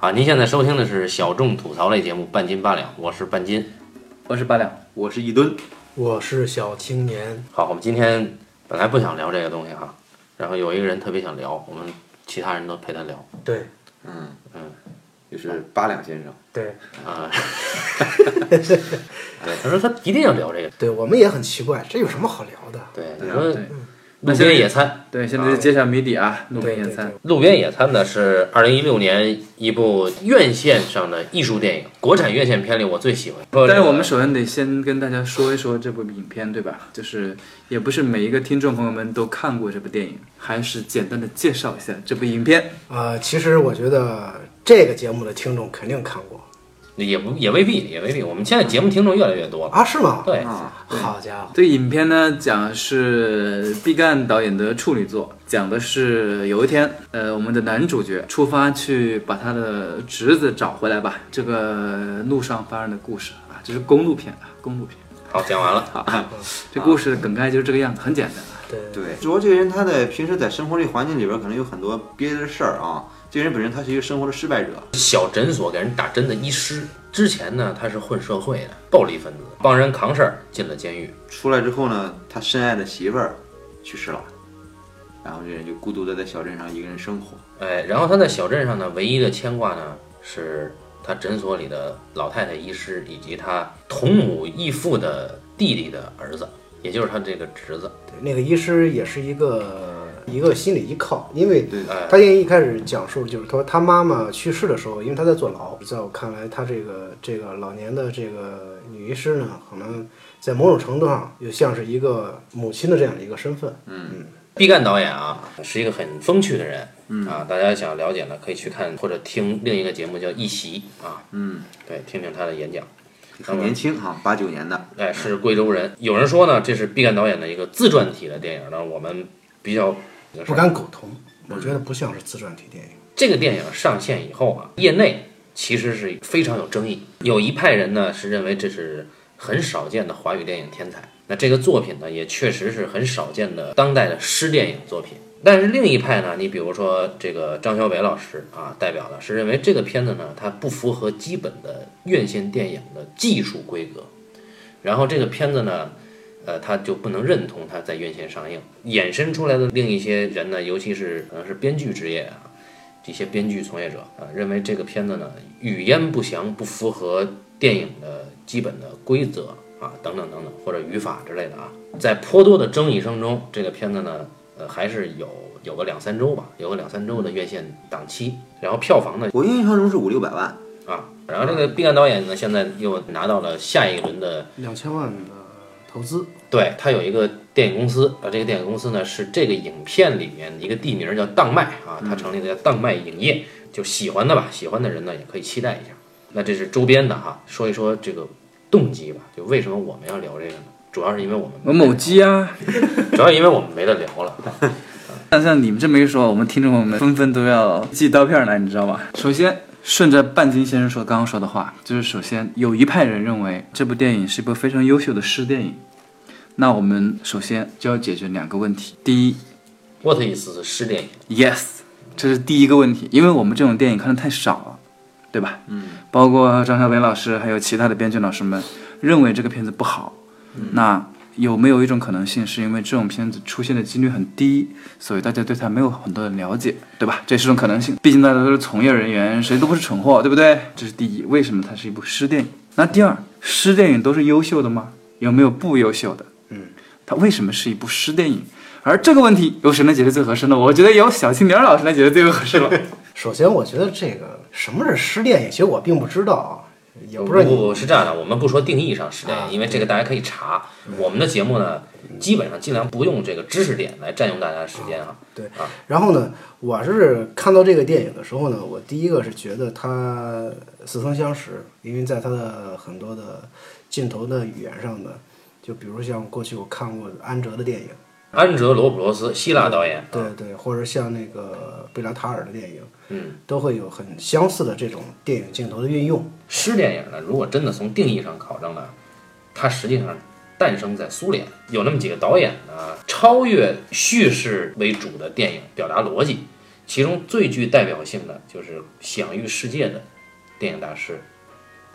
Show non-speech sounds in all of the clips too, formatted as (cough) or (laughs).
好，您现在收听的是小众吐槽类节目《半斤八两》，我是半斤。我是八两，我是一吨，我是小青年，好，我们今天本来不想聊这个东西哈，然后有一个人特别想聊，我们其他人都陪他聊。对嗯嗯，就是八两先生，对啊，(laughs) 对，他说他一定要聊这个。对，我们也很奇怪，这有什么好聊的？对，你说对路边野餐，对，现在就揭晓谜底啊，路边野餐。路边野餐呢是二零一六年一部院线上的艺术电影，国产院线片里我最喜欢。但是我们首先得先跟大家说一说这部影片，对吧？就是也不是每一个听众朋友们都看过这部电影，还是简单的介绍一下这部影片。呃，其实我觉得这个节目的听众肯定看过也不也未必，也未必。我们现在节目听众越来越多了。啊，是吗？对，啊，好家伙，这个影片呢，讲的是毕赣导演的处女作，讲的是有一天，呃，我们的男主角出发去把他的侄子找回来吧，这个路上发生的故事啊，这是公路片啊，公路片。好，讲完了。好，这故事梗概就是这个样子，很简单啊。对对，主要这个人他在平时在生活这环境里边可能有很多别的事儿啊，这个人本身他是一个生活的失败者，小诊所给人打针的医师，之前呢他是混社会的暴力分子，帮人扛事儿，进了监狱。出来之后呢，他深爱的媳妇儿去世了，然后这人就孤独的在小镇上一个人生活，哎，然后他在小镇上呢，唯一的牵挂呢是他诊所里的老太太医师以及他同母异父的弟弟的儿子，也就是他这个侄子。对，那个医师也是一个一个心理依靠，因为他电影一开始讲述就是说他妈妈去世的时候，因为他在坐牢，在我看来，他这个这个老年的这个女医师呢，可能在某种程度上又像是一个母亲的这样的一个身份。嗯。毕赣导演啊，是一个很风趣的人，嗯。啊，大家想了解呢，可以去看或者听另一个节目叫《一席》啊，嗯，对，听听他的演讲。很年轻哈，八九年的，哎，是贵州人。有人说呢，这是毕赣导演的一个自传体的电影呢，我们比较不敢苟同，我觉得不像是自传体电影。这个电影上线以后啊，业内其实是非常有争议。有一派人呢是认为这是很少见的华语电影天才，那这个作品呢也确实是很少见的当代的诗电影作品。但是另一派呢，你比如说这个张小伟老师啊，代表的是认为这个片子呢它不符合基本的院线电影的技术规格，然后这个片子呢。呃，他就不能认同他在院线上映，衍生出来的另一些人呢，尤其是可能是编剧职业啊，这些编剧从业者啊，认为这个片子呢语焉不详，不符合电影的基本的规则啊，等等等等，或者语法之类的啊，在颇多的争议声中，这个片子呢，呃，还是有有个两三周吧，有个两三周的院线档期，然后票房呢我印象中是五六百万，啊，然后这个毕赣导演呢，现在又拿到了下一轮的两千万的投资，对他有一个电影公司，啊，这个电影公司呢是这个影片里面一个地名叫当麦啊，他成立的叫当麦影业，就喜欢的吧，喜欢的人呢也可以期待一下。那这是周边的哈，说一说这个动机吧，就为什么我们要聊这个呢？主要是因为我们我某鸡啊，主要因为我们没得聊了。(laughs) 但像你们这么一说，我们听众朋友们纷纷都要寄刀片来，你知道吗？首先，顺着半斤先生说刚刚说的话，就是首先有一派人认为这部电影是一部非常优秀的诗电影，那我们首先就要解决两个问题。第一 What is 失电影？，yes，这是第一个问题，因为我们这种电影看的太少了，对吧？嗯，包括张小北老师还有其他的编剧老师们认为这个片子不好，那有没有一种可能性，是因为这种片子出现的几率很低，所以大家对它没有很多的了解，对吧？这是种可能性。毕竟大家都是从业人员，谁都不是蠢货，对不对？这是第一。为什么它是一部失电影？那第二，失电影都是优秀的吗？有没有不优秀的？嗯，它为什么是一部诗电影？而这个问题由谁来解决最合适呢？我觉得由小青年老师来解决最合适了。(laughs) 首先，我觉得这个什么是诗电影，其实我并不知道啊，也不是不不是这样的，我们不说定义上诗电影，因为这个大家可以查。我们的节目呢，基本上尽量不用这个知识点来占用大家的时间啊。对啊，然后呢，我是看到这个电影的时候呢，我第一个是觉得它似曾相识，因为在它的很多的镜头的语言上呢，就比如像过去我看过安哲的电影，安哲罗普罗斯，希腊导演，对对，或者像那个贝拉塔尔的电影，嗯，都会有很相似的这种电影镜头的运用。诗电影呢，如果真的从定义上考证呢，它实际上诞生在苏联，有那么几个导演呢，超越叙事为主的电影表达逻辑，其中最具代表性的就是享誉世界的电影大师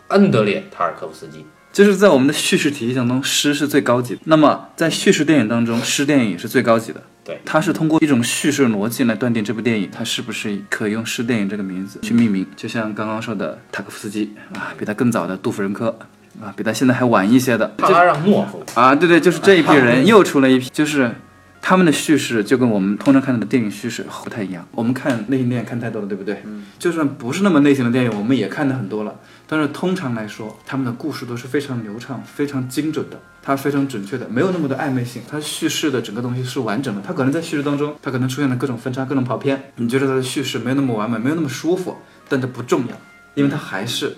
安德烈·塔尔科夫斯基。就是在我们的叙事体系当中，诗是最高级的。那么在叙事电影当中，诗电影也是最高级的。对，它是通过一种叙事逻辑来断定这部电影它是不是可以用诗电影这个名字去命名。就像刚刚说的塔可夫斯基啊，比他更早的杜甫人科啊，比他现在还晚一些的帕拉让诺夫，啊，对对，就是这一批人又出了一批，就是他们的叙事就跟我们通常看到的电影叙事不太一样。我们看类型电影看太多了，对不对？嗯。就算不是那么类型的电影，我们也看的很多了。但是通常来说，他们的故事都是非常流畅、非常精准的，它非常准确的，没有那么多暧昧性。它叙事的整个东西是完整的。它可能在叙事当中，它可能出现了各种分叉、各种跑偏，你觉得它的叙事没有那么完美，没有那么舒服，但这不重要，因为它还是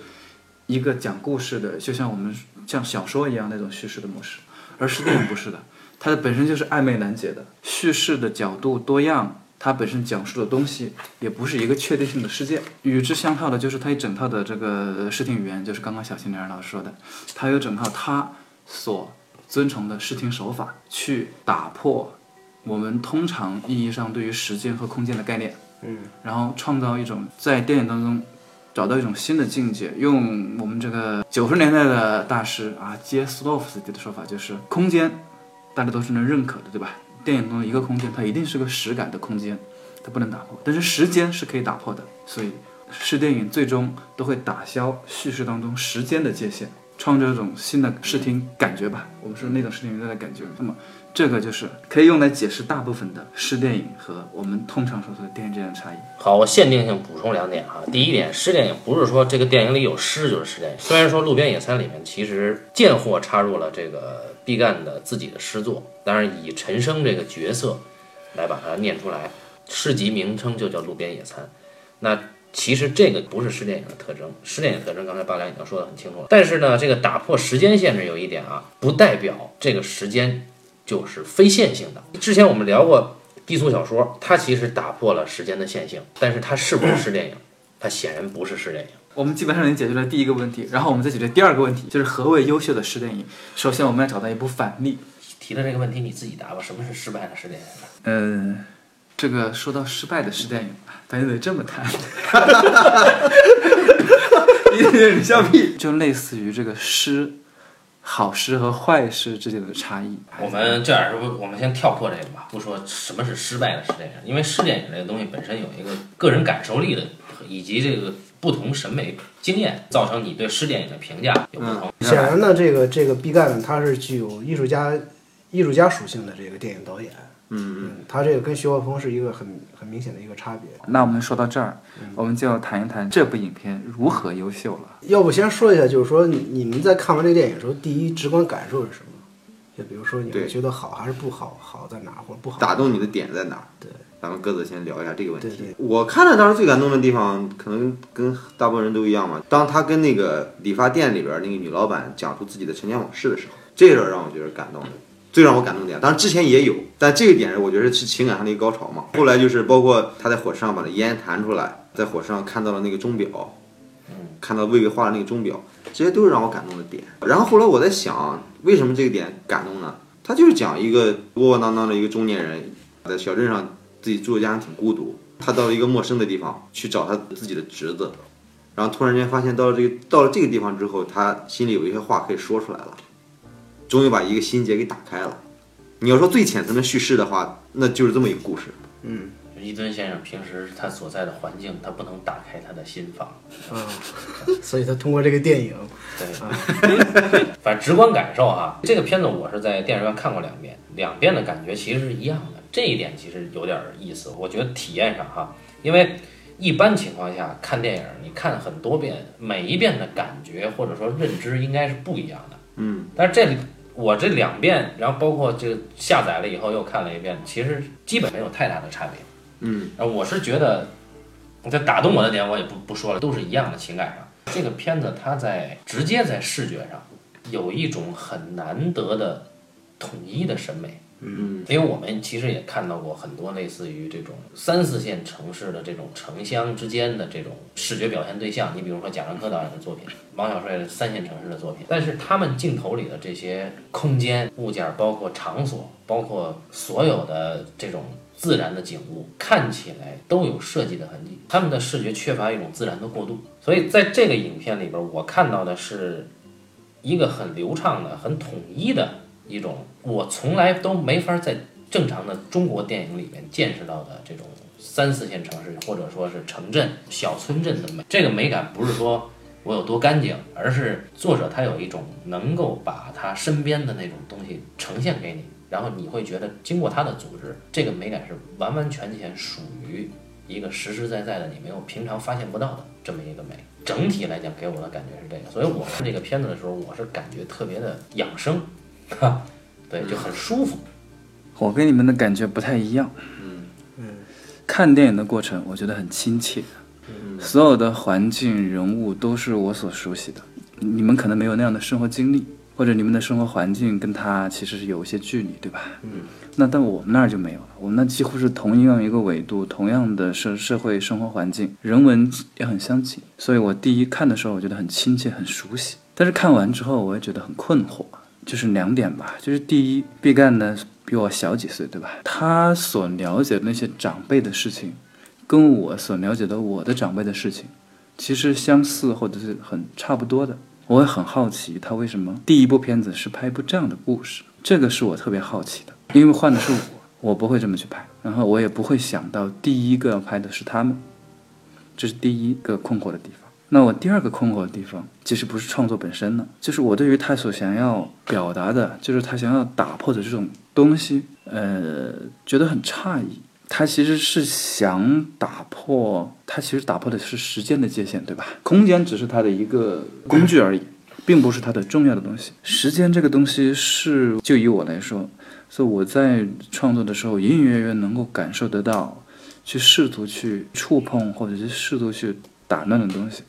一个讲故事的，就像我们像小说一样那种叙事的模式。而是电影不是的，它的本身就是暧昧难解的，叙事的角度多样。它本身讲述的东西也不是一个确定性的事件，与之相套的就是它一整套的这个视听语言，就是刚刚小青年老师说的，它有整套它所遵从的视听手法，去打破我们通常意义上对于时间和空间的概念，嗯，然后创造一种在电影当中找到一种新的境界。用我们这个九十年代的大师啊，杰斯洛夫斯基的说法，就是空间大家都是能认可的，对吧？电影中的一个空间，它一定是个实感的空间，它不能打破。但是时间是可以打破的，所以是电影最终都会打消叙事当中时间的界限，创造一种新的视听感觉吧。我们说那种视听娱乐的感觉。那么这个就是可以用来解释大部分的视电影和我们通常所说的电影之间的差异。好，我限定性补充两点哈。第一点，诗电影不是说这个电影里有诗就是诗电影，虽然说《路边野餐》里面其实贱货插入了这个毕赣的自己的诗作，当然以陈升这个角色来把它念出来，诗集名称就叫《路边野餐》。那其实这个不是失电影的特征，失电影特征刚才八两已经说得很清楚了。但是呢，这个打破时间限制有一点啊，不代表这个时间就是非线性的。之前我们聊过低俗小说，它其实打破了时间的线性，但是它是不是失电影？它显然不是失电影。我们基本上已经解决了第一个问题，然后我们再解决第二个问题，就是何谓优秀的失电影。首先，我们要找到一部反例。提的这个问题你自己答吧，什么是失败的失电影？呃，这个说到失败的诗电影，咱就得这么谈。你笑屁！就类似于这个诗，好诗和坏诗之间的差异。我们这样说，我们先跳过这个吧，不说什么是失败的诗电影，因为诗电影这个东西本身有一个个人感受力的，以及这个不同审美经验，造成你对诗电影的评价有不同。显然呢，这个这个毕赣他是具有艺术家艺术家属性的这个电影导演。嗯嗯，他这个跟徐浩峰是一个很很明显的一个差别。那我们说到这儿，我们就要谈一谈这部影片如何优秀了。要不先说一下，就是说你你们在看完这个电影的时候，第一直观感受是什么？就比如说你们觉得好还是不好，好在哪儿或者不好？打动你的点在哪儿？对，咱们各自先聊一下这个问题。对对我看了当时最感动的地方，可能跟大部分人都一样嘛。当他跟那个理发店里边那个女老板讲出自己的陈年往事的时候，这个让我觉得感动的，最让我感动的点。当然之前也有，但这个点我觉得是情感上的一个高潮嘛。后来就是包括他在火车上把那烟弹出来，在火车上看到了那个钟表，看到魏巍画的那个钟表，这些都是让我感动的点。然后后来我在想，为什么这个点感动呢？他就是讲一个窝窝囊囊的一个中年人，在小镇上自己住的家庭挺孤独，他到了一个陌生的地方去找他自己的侄子，然后突然间发现到了这个到了这个地方之后，他心里有一些话可以说出来了，终于把一个心结给打开了。你要说最浅层的叙事的话，那就是这么一个故事。嗯伊顿先生平时他所在的环境，他不能打开他的心房，啊，所以他通过这个电影，对，(laughs) 反正直观感受啊，这个片子我是在电影院看过两遍，两遍的感觉其实是一样的，这一点其实有点意思，我觉得体验上哈，因为一般情况下看电影，你看很多遍，每一遍的感觉或者说认知应该是不一样的，嗯，但是这里我这两遍，然后包括这个下载了以后又看了一遍，其实基本没有太大的差别。嗯，呃，我是觉得，这打动我的点我也不不说了，都是一样的情感上。这个片子它在直接在视觉上有一种很难得的统一的审美，嗯，因为我们其实也看到过很多类似于这种三四线城市的这种城乡之间的这种视觉表现对象。你比如说贾樟柯导演的作品，王小帅的三线城市的作品，但是他们镜头里的这些空间物件，包括场所，包括所有的这种自然的景物，看起来都有设计的痕迹。他们的视觉缺乏一种自然的过渡，所以在这个影片里边，我看到的是一个很流畅的、很统一的。一种我从来都没法在正常的中国电影里面见识到的这种三四线城市或者说是城镇小村镇的美，这个美感不是说我有多干净，而是作者他有一种能够把他身边的那种东西呈现给你，然后你会觉得经过他的组织，这个美感是完完全全属于一个实实在在的你没有平常发现不到的这么一个美。整体来讲给我的感觉是这个，所以我看这个片子的时候，我是感觉特别的养生。哈，(laughs) 对，就很舒服。我跟你们的感觉不太一样。嗯嗯，看电影的过程，我觉得很亲切。嗯，所有的环境、人物都是我所熟悉的。你们可能没有那样的生活经历，或者你们的生活环境跟他其实是有一些距离，对吧？嗯，那但我们那儿就没有了。我们那几乎是同样一个纬度，同样的社社会生活环境，人文也很相近。所以我第一看的时候，我觉得很亲切、很熟悉。但是看完之后，我也觉得很困惑。就是两点吧，就是第一，毕赣呢比我小几岁，对吧？他所了解的那些长辈的事情，跟我所了解的我的长辈的事情，其实相似或者是很差不多的。我也很好奇，他为什么第一部片子是拍一部这样的故事？这个是我特别好奇的，因为换的是我，我不会这么去拍，然后我也不会想到第一个要拍的是他们，这是第一个困惑的地方。那我第二个困惑的地方，其实不是创作本身呢，就是我对于他所想要表达的，就是他想要打破的这种东西，呃，觉得很诧异。他其实是想打破，他其实打破的是时间的界限，对吧？空间只是他的一个工具而已，并不是他的重要的东西。时间这个东西是，就以我来说，所以我在创作的时候，隐隐约约能够感受得到，去试图去触碰，或者是试图去打乱的东西。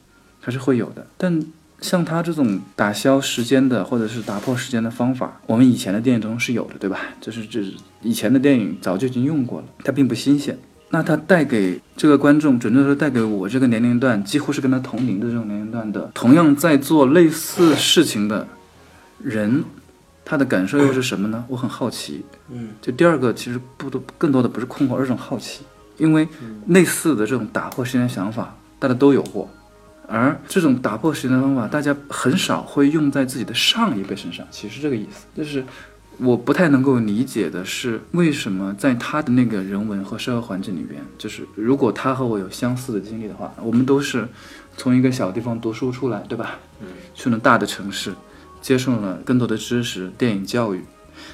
还是会有的，但像他这种打消时间的，或者是打破时间的方法，我们以前的电影中是有的，对吧？就是这以前的电影早就已经用过了，它并不新鲜。那它带给这个观众，准确说带给我这个年龄段，几乎是跟他同龄的这种年龄段的，同样在做类似事情的人，他的感受又是什么呢？我很好奇。嗯，就第二个，其实不多，更多的不是困惑，而是种好奇，因为类似的这种打破时间想法，大家都有过。而这种打破时间的方法，大家很少会用在自己的上一辈身上。其实这个意思就是，我不太能够理解的是，为什么在他的那个人文和社会环境里边，就是如果他和我有相似的经历的话，我们都是从一个小地方读书出来，对吧？嗯，去了大的城市，接受了更多的知识、电影教育。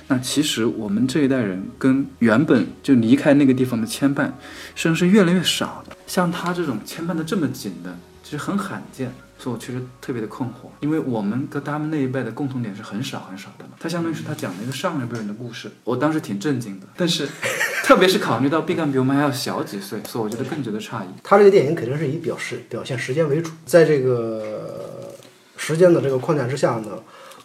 那其实我们这一代人跟原本就离开那个地方的牵绊，甚至是越来越少的。像他这种牵绊的这么紧的。其实很罕见，所以我确实特别的困惑，因为我们跟他们那一辈的共同点是很少很少的嘛。他相当于是他讲了一个上一辈人的故事，我当时挺震惊的。但是，特别是考虑到毕赣比我们还要小几岁，所以我觉得更觉得诧异。他这个电影肯定是以表示表现时间为主，在这个时间的这个框架之下呢，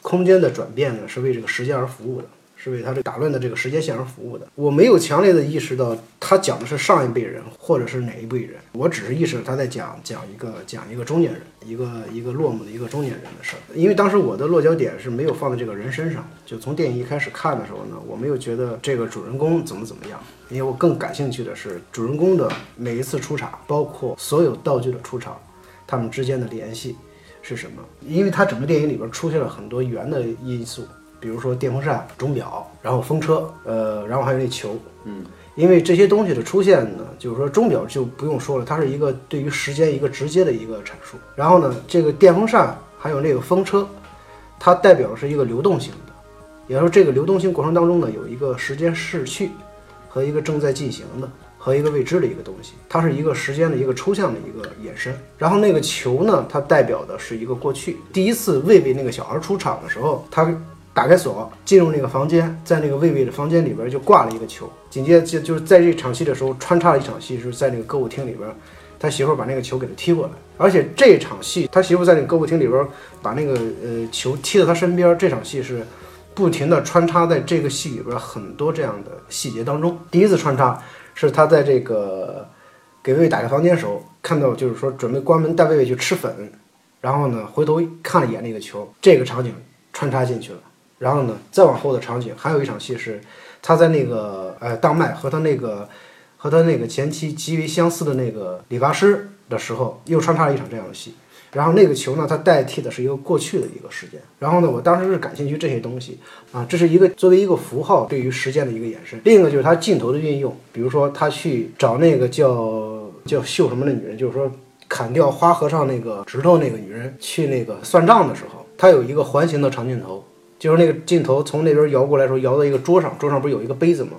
空间的转变呢是为这个时间而服务的。是为他这打乱的这个时间线而服务的。我没有强烈的意识到他讲的是上一辈人，或者是哪一辈人。我只是意识到他在讲讲一个讲一个中年人，一个一个落寞的一个中年人的事儿。因为当时我的落脚点是没有放在这个人身上，就从电影一开始看的时候呢，我没有觉得这个主人公怎么怎么样。因为我更感兴趣的是主人公的每一次出场，包括所有道具的出场，他们之间的联系是什么？因为他整个电影里边出现了很多圆的因素。比如说电风扇、钟表，然后风车，呃，然后还有那球，嗯，因为这些东西的出现呢，就是说钟表就不用说了，它是一个对于时间一个直接的一个阐述。然后呢，这个电风扇还有那个风车，它代表是一个流动性的，也就是说这个流动性过程当中呢，有一个时间逝去和一个正在进行的和一个未知的一个东西，它是一个时间的一个抽象的一个延伸。然后那个球呢，它代表的是一个过去，第一次魏魏那个小孩出场的时候，他。打开锁，进入那个房间，在那个魏魏的房间里边就挂了一个球。紧接着就就是在这场戏的时候穿插了一场戏，是在那个歌舞厅里边，他媳妇把那个球给他踢过来。而且这场戏，他媳妇在那个歌舞厅里边把那个呃球踢到他身边。这场戏是不停的穿插在这个戏里边很多这样的细节当中。第一次穿插是他在这个给薇薇打开房间的时候，看到就是说准备关门带薇薇去吃粉，然后呢回头看了一眼那个球，这个场景穿插进去了。然后呢再往后的场景还有一场戏是他在那个呃当麦和他那个和他那个前妻极为相似的那个理发师的时候，又穿插了一场这样的戏。然后那个球呢，它代替的是一个过去的一个时间。然后呢，我当时是感兴趣这些东西啊，这是一个作为一个符号对于时间的一个延伸。另一个就是它镜头的运用，比如说他去找那个叫叫秀什么的女人，就是说砍掉花和尚那个指头那个女人去那个算账的时候，他有一个环形的长镜头，就是那个镜头从那边摇过来的时候，摇到一个桌上，桌上不是有一个杯子吗？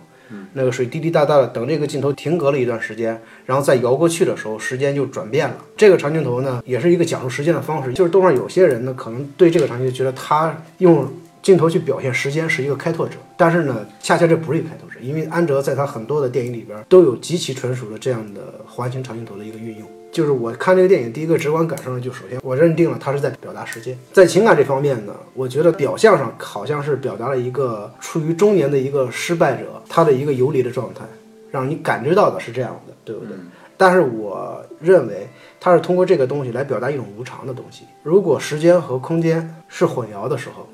那个水滴滴答答的，等这个镜头停格了一段时间，然后再摇过去的时候，时间就转变了。这个长镜头呢，也是一个讲述时间的方式。就是豆瓣有些人呢，可能对这个场景觉得他用镜头去表现时间是一个开拓者，但是呢，恰恰这不是一个开拓者，因为安哲在他很多的电影里边都有极其纯熟的这样的环形长镜头的一个运用。就是我看这个电影，第一个直观感受呢，就首先我认定了他是在表达时间。在情感这方面呢，我觉得表象上好像是表达了一个处于中年的一个失败者，他的一个游离的状态，让你感知到的是这样的，对不对？但是我认为他是通过这个东西来表达一种无常的东西。如果时间和空间是混淆的时候，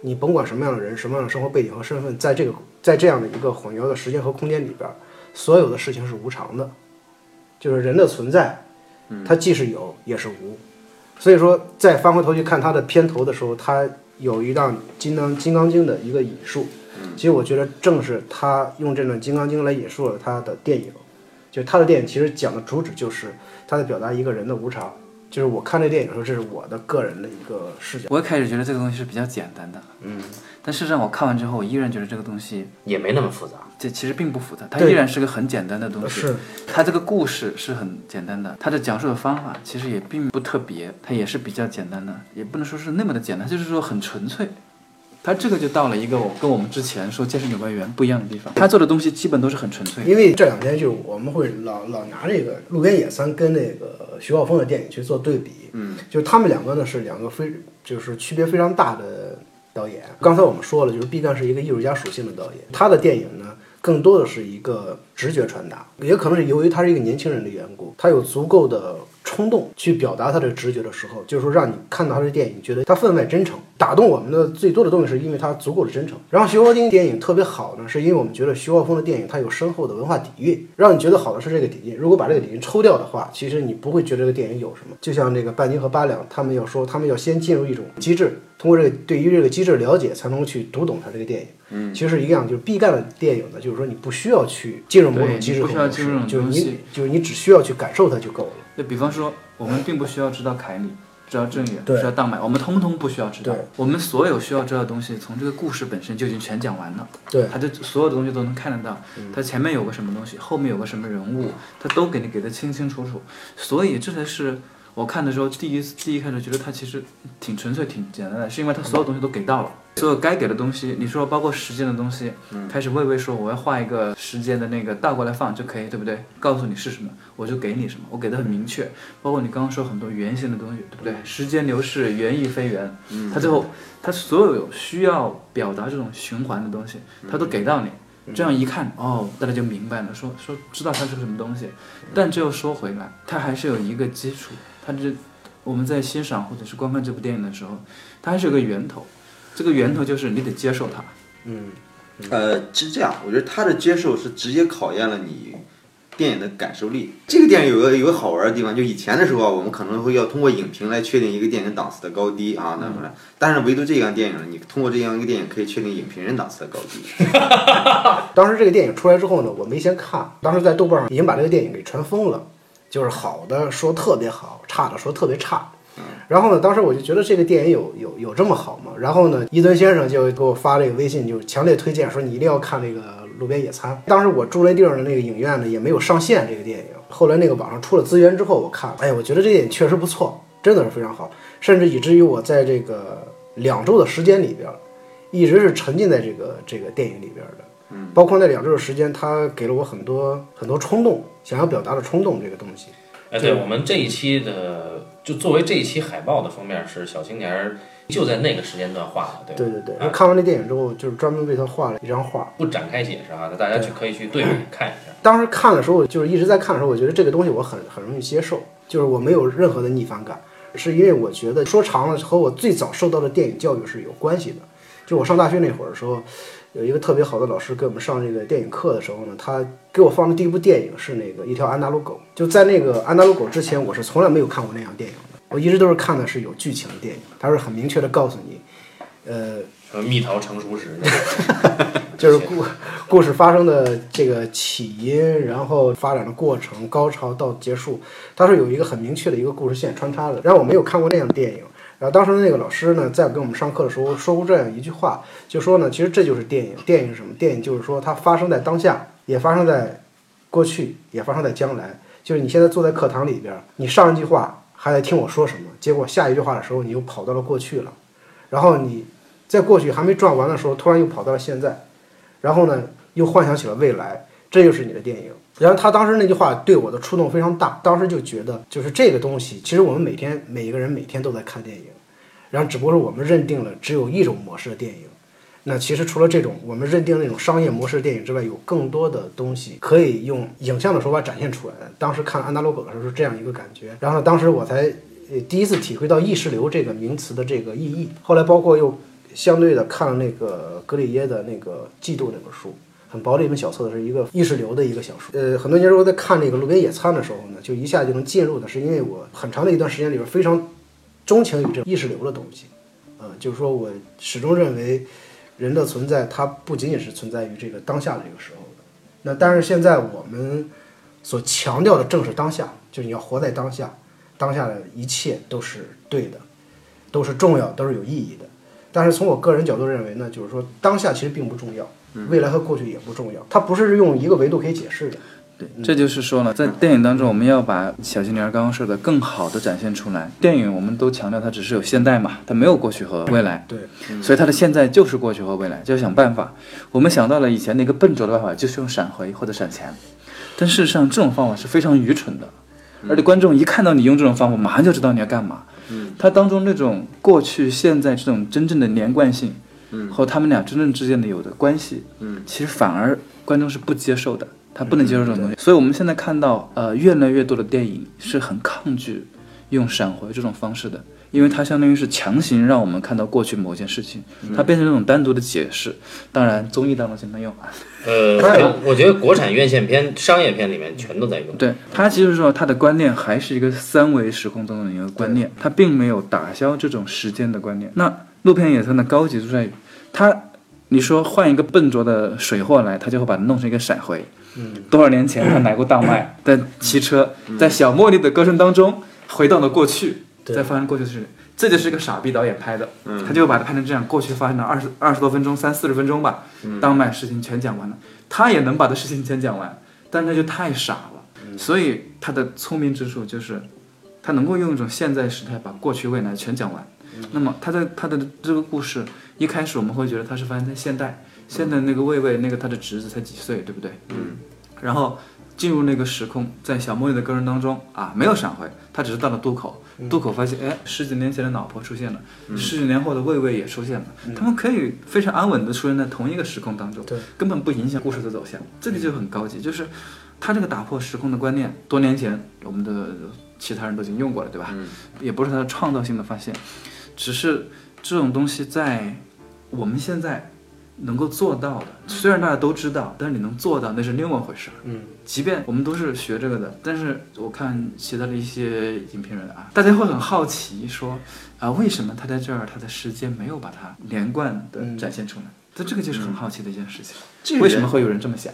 你甭管什么样的人、什么样的生活背景和身份，在这个在这样的一个混淆的时间和空间里边，所有的事情是无常的，就是人的存在。它既是有也是无，所以说再翻回头去看它的片头的时候，它有一段《金刚金刚经》的一个引述。其实我觉得正是他用这段《金刚经》来引述了他的电影，就他的电影其实讲的主旨就是他在表达一个人的无常。就是我看这电影的时候，这是我的个人的一个视角。我一开始觉得这个东西是比较简单的，嗯，但事实上我看完之后，我依然觉得这个东西也没那么复杂。这其实并不复杂，它依然是个很简单的东西。是，它这个故事是很简单的，它的讲述的方法其实也并不特别，它也是比较简单的，也不能说是那么的简单，就是说很纯粹。它这个就到了一个我跟我们之前说《健身有关园》不一样的地方，他做的东西基本都是很纯粹。因为这两天就是我们会老老拿这个《路边野餐》跟那个徐浩峰的电影去做对比，嗯，就是他们两个呢是两个非就是区别非常大的导演。刚才我们说了，就是毕赣是一个艺术家属性的导演，他的电影呢更多的是一个直觉传达，也可能是由于他是一个年轻人的缘故，他有足够的冲动去表达他的直觉的时候，就是说让你看到他的电影，觉得他分外真诚。打动我们的最多的东西是因为他足够的真诚。然后徐浩峰电影特别好呢，是因为我们觉得徐浩峰的电影它有深厚的文化底蕴，让你觉得好的是这个底蕴。如果把这个底蕴抽掉的话，其实你不会觉得这个电影有什么。就像这个半斤和八两，他们要说，他们要先进入一种机制，通过这个对于这个机制了解，才能去读懂他这个电影。嗯，其实是一样，就是毕赣的电影呢，就是说你不需要去进入某种机制和就是你就是你只需要去感受它就够了。就比方说，我们并不需要知道凯里，知道郑远，对知道当买，我们通通不需要知道。我们所有需要知道的东西，从这个故事本身就已经全讲完了。对他的所有的东西都能看得到，他前面有个什么东西，后面有个什么人物，他都给你给的清清楚楚。所以这才是我看的时候第一次第一开始觉得他其实挺纯粹、挺简单的，是因为他所有东西都给到了。所有该给的东西，你说包括时间的东西，开始魏魏说我要画一个时间的那个倒过来放就可以，对不对？告诉你是什么，我就给你什么，我给的很明确。包括你刚刚说很多圆形的东西，对不对？时间流逝，原亦非圆，他最后他所有有需要表达这种循环的东西，他都给到你。这样一看，哦，大家就明白了，说说知道它是个什么东西。但这又说回来，它还是有一个基础，它这我们在欣赏或者是观看这部电影的时候，它还是有个源头。这个源头就是你得接受它。嗯，呃，是这样，我觉得他的接受是直接考验了你电影的感受力。这个电影有个有个好玩的地方，就以前的时候啊，我们可能会要通过影评来确定一个电影档次的高低啊，那么来。但是唯独这样电影，你通过这样一个电影可以确定影评人档次的高低。(laughs) (laughs) 当时这个电影出来之后呢，我没先看，当时在豆瓣上已经把这个电影给传疯了，就是好的说特别好，差的说特别差。然后呢，当时我就觉得这个电影有有有这么好吗？然后呢，伊顿先生就给我发这个微信，就强烈推荐说你一定要看这个《路边野餐》。当时我住那地儿的那个影院呢也没有上线这个电影，后来那个网上出了资源之后，我看，哎，我觉得这电影确实不错，真的是非常好，甚至以至于我在这个两周的时间里边，一直是沉浸在这个这个电影里边的。嗯，包括那两周的时间，它给了我很多很多冲动，想要表达的冲动这个东西。哎，对我们这一期的，就作为这一期海报的封面是小青年儿就在那个时间段画的，对吧？对对对，啊看完那电影之后，就是专门为他画了一张画。不展开解释啊，那大家去可以去对比看一下。当时看的时候，就是一直在看的时候，我觉得这个东西我很很容易接受，就是我没有任何的逆反感，是因为我觉得说长了和我最早受到的电影教育是有关系的。就我上大学那会儿的时候，有一个特别好的老师给我们上这个电影课的时候呢，他给我放的第一部电影是那个《一条安达鲁狗》。就在那个《安达鲁狗》之前，我是从来没有看过那样电影的，我一直都是看的是有剧情的电影，它是很明确的告诉你，呃，什么蜜桃成熟时，(laughs) 就是故故事发生的这个起因，然后发展的过程、高潮到结束，它是有一个很明确的一个故事线穿插的。然后我没有看过那样的电影，然后当时那个老师呢，在给我们上课的时候说过这样一句话，就说呢，其实这就是电影。电影是什么？电影就是说它发生在当下，也发生在过去，也发生在将来。就是你现在坐在课堂里边，你上一句话还在听我说什么，结果下一句话的时候你又跑到了过去了，然后你在过去还没转完的时候，突然又跑到了现在。然后呢，又幻想起了未来，这就是你的电影。然后他当时那句话对我的触动非常大，当时就觉得就是这个东西，其实我们每天每一个人每天都在看电影，然后只不过是我们认定了只有一种模式的电影。那其实除了这种我们认定那种商业模式电影之外，有更多的东西可以用影像的手法展现出来。当时看《安达鲁狗》的时候是这样一个感觉，然后当时我才第一次体会到意识流这个名词的这个意义。后来包括又相对的看了那个格里耶的那个《嫉妒》那本书，很薄的一本小册子，是一个意识流的一个小说。呃，很多年之后在看那个《路边野餐》的时候呢，就一下就能进入的，是因为我很长的一段时间里边非常钟情于这种意识流的东西。呃，就是说我始终认为人的存在，它不仅仅是存在于这个当下的这个时候的。那但是现在我们所强调的正是当下，就是你要活在当下，当下的一切都是对的，都是重要，都是有意义的。但是从我个人角度认为呢，就是说当下其实并不重要，未来和过去也不重要，它不是用一个维度可以解释的。对，这就是说呢，在电影当中，我们要把小青年刚刚说的更好的展现出来。电影我们都强调它只是有现代嘛，它没有过去和未来，对，所以它的现在就是过去和未来，就要想办法。我们想到了以前那个笨拙的办法，就是用闪回或者闪前，但事实上这种方法是非常愚蠢的，而且观众一看到你用这种方法，马上就知道你要干嘛。嗯，它当中那种过去、现在这种真正的连贯性，嗯，和他们俩真正之间的有的关系，嗯，其实反而观众是不接受的。他不能接受这种东西，所以我们现在看到，呃，越来越多的电影是很抗拒用闪回这种方式的，因为它相当于是强行让我们看到过去某件事情，它变成那种单独的解释。当然，综艺当中经常用啊。呃，(laughs) 我觉得国产院线片、商业片里面全都在用。对，它其实说它的观念还是一个三维时空中的一个观念，它并没有打消这种时间的观念。那路边野餐的高级就在于，它你说换一个笨拙的水货来，它就会把它弄成一个闪回。多少年前他来过大麦，在骑车，在小茉莉的歌声当中回到了过去，再发生过去的事情。这就是一个傻逼导演拍的，他就把它拍成这样，过去发生了二十二十多分钟，三四十分钟吧，当麦事情全讲完了，他也能把这事情全讲完，但他就太傻了。所以他的聪明之处就是，他能够用一种现在时态把过去未来全讲完。那么他的他的这个故事一开始我们会觉得他是发生在现代。现在那个魏魏，那个他的侄子才几岁，对不对？嗯。然后进入那个时空，在小茉莉的歌声当中啊，没有闪回，他只是到了渡口，渡口发现，哎，十几年前的老婆出现了，十几年后的魏魏也出现了，他们可以非常安稳的出现在同一个时空当中，对，根本不影响故事的走向。这个就很高级，就是他这个打破时空的观念，多年前我们的其他人都已经用过了，对吧？嗯。也不是他的创造性的发现，只是这种东西在我们现在。能够做到的，虽然大家都知道，但是你能做到那是另外一回事。嗯，即便我们都是学这个的，但是我看其他的一些影评人啊，大家会很好奇说，啊，为什么他在这儿他的时间没有把它连贯的展现出来？这这个就是很好奇的一件事情。为什么会有人这么想？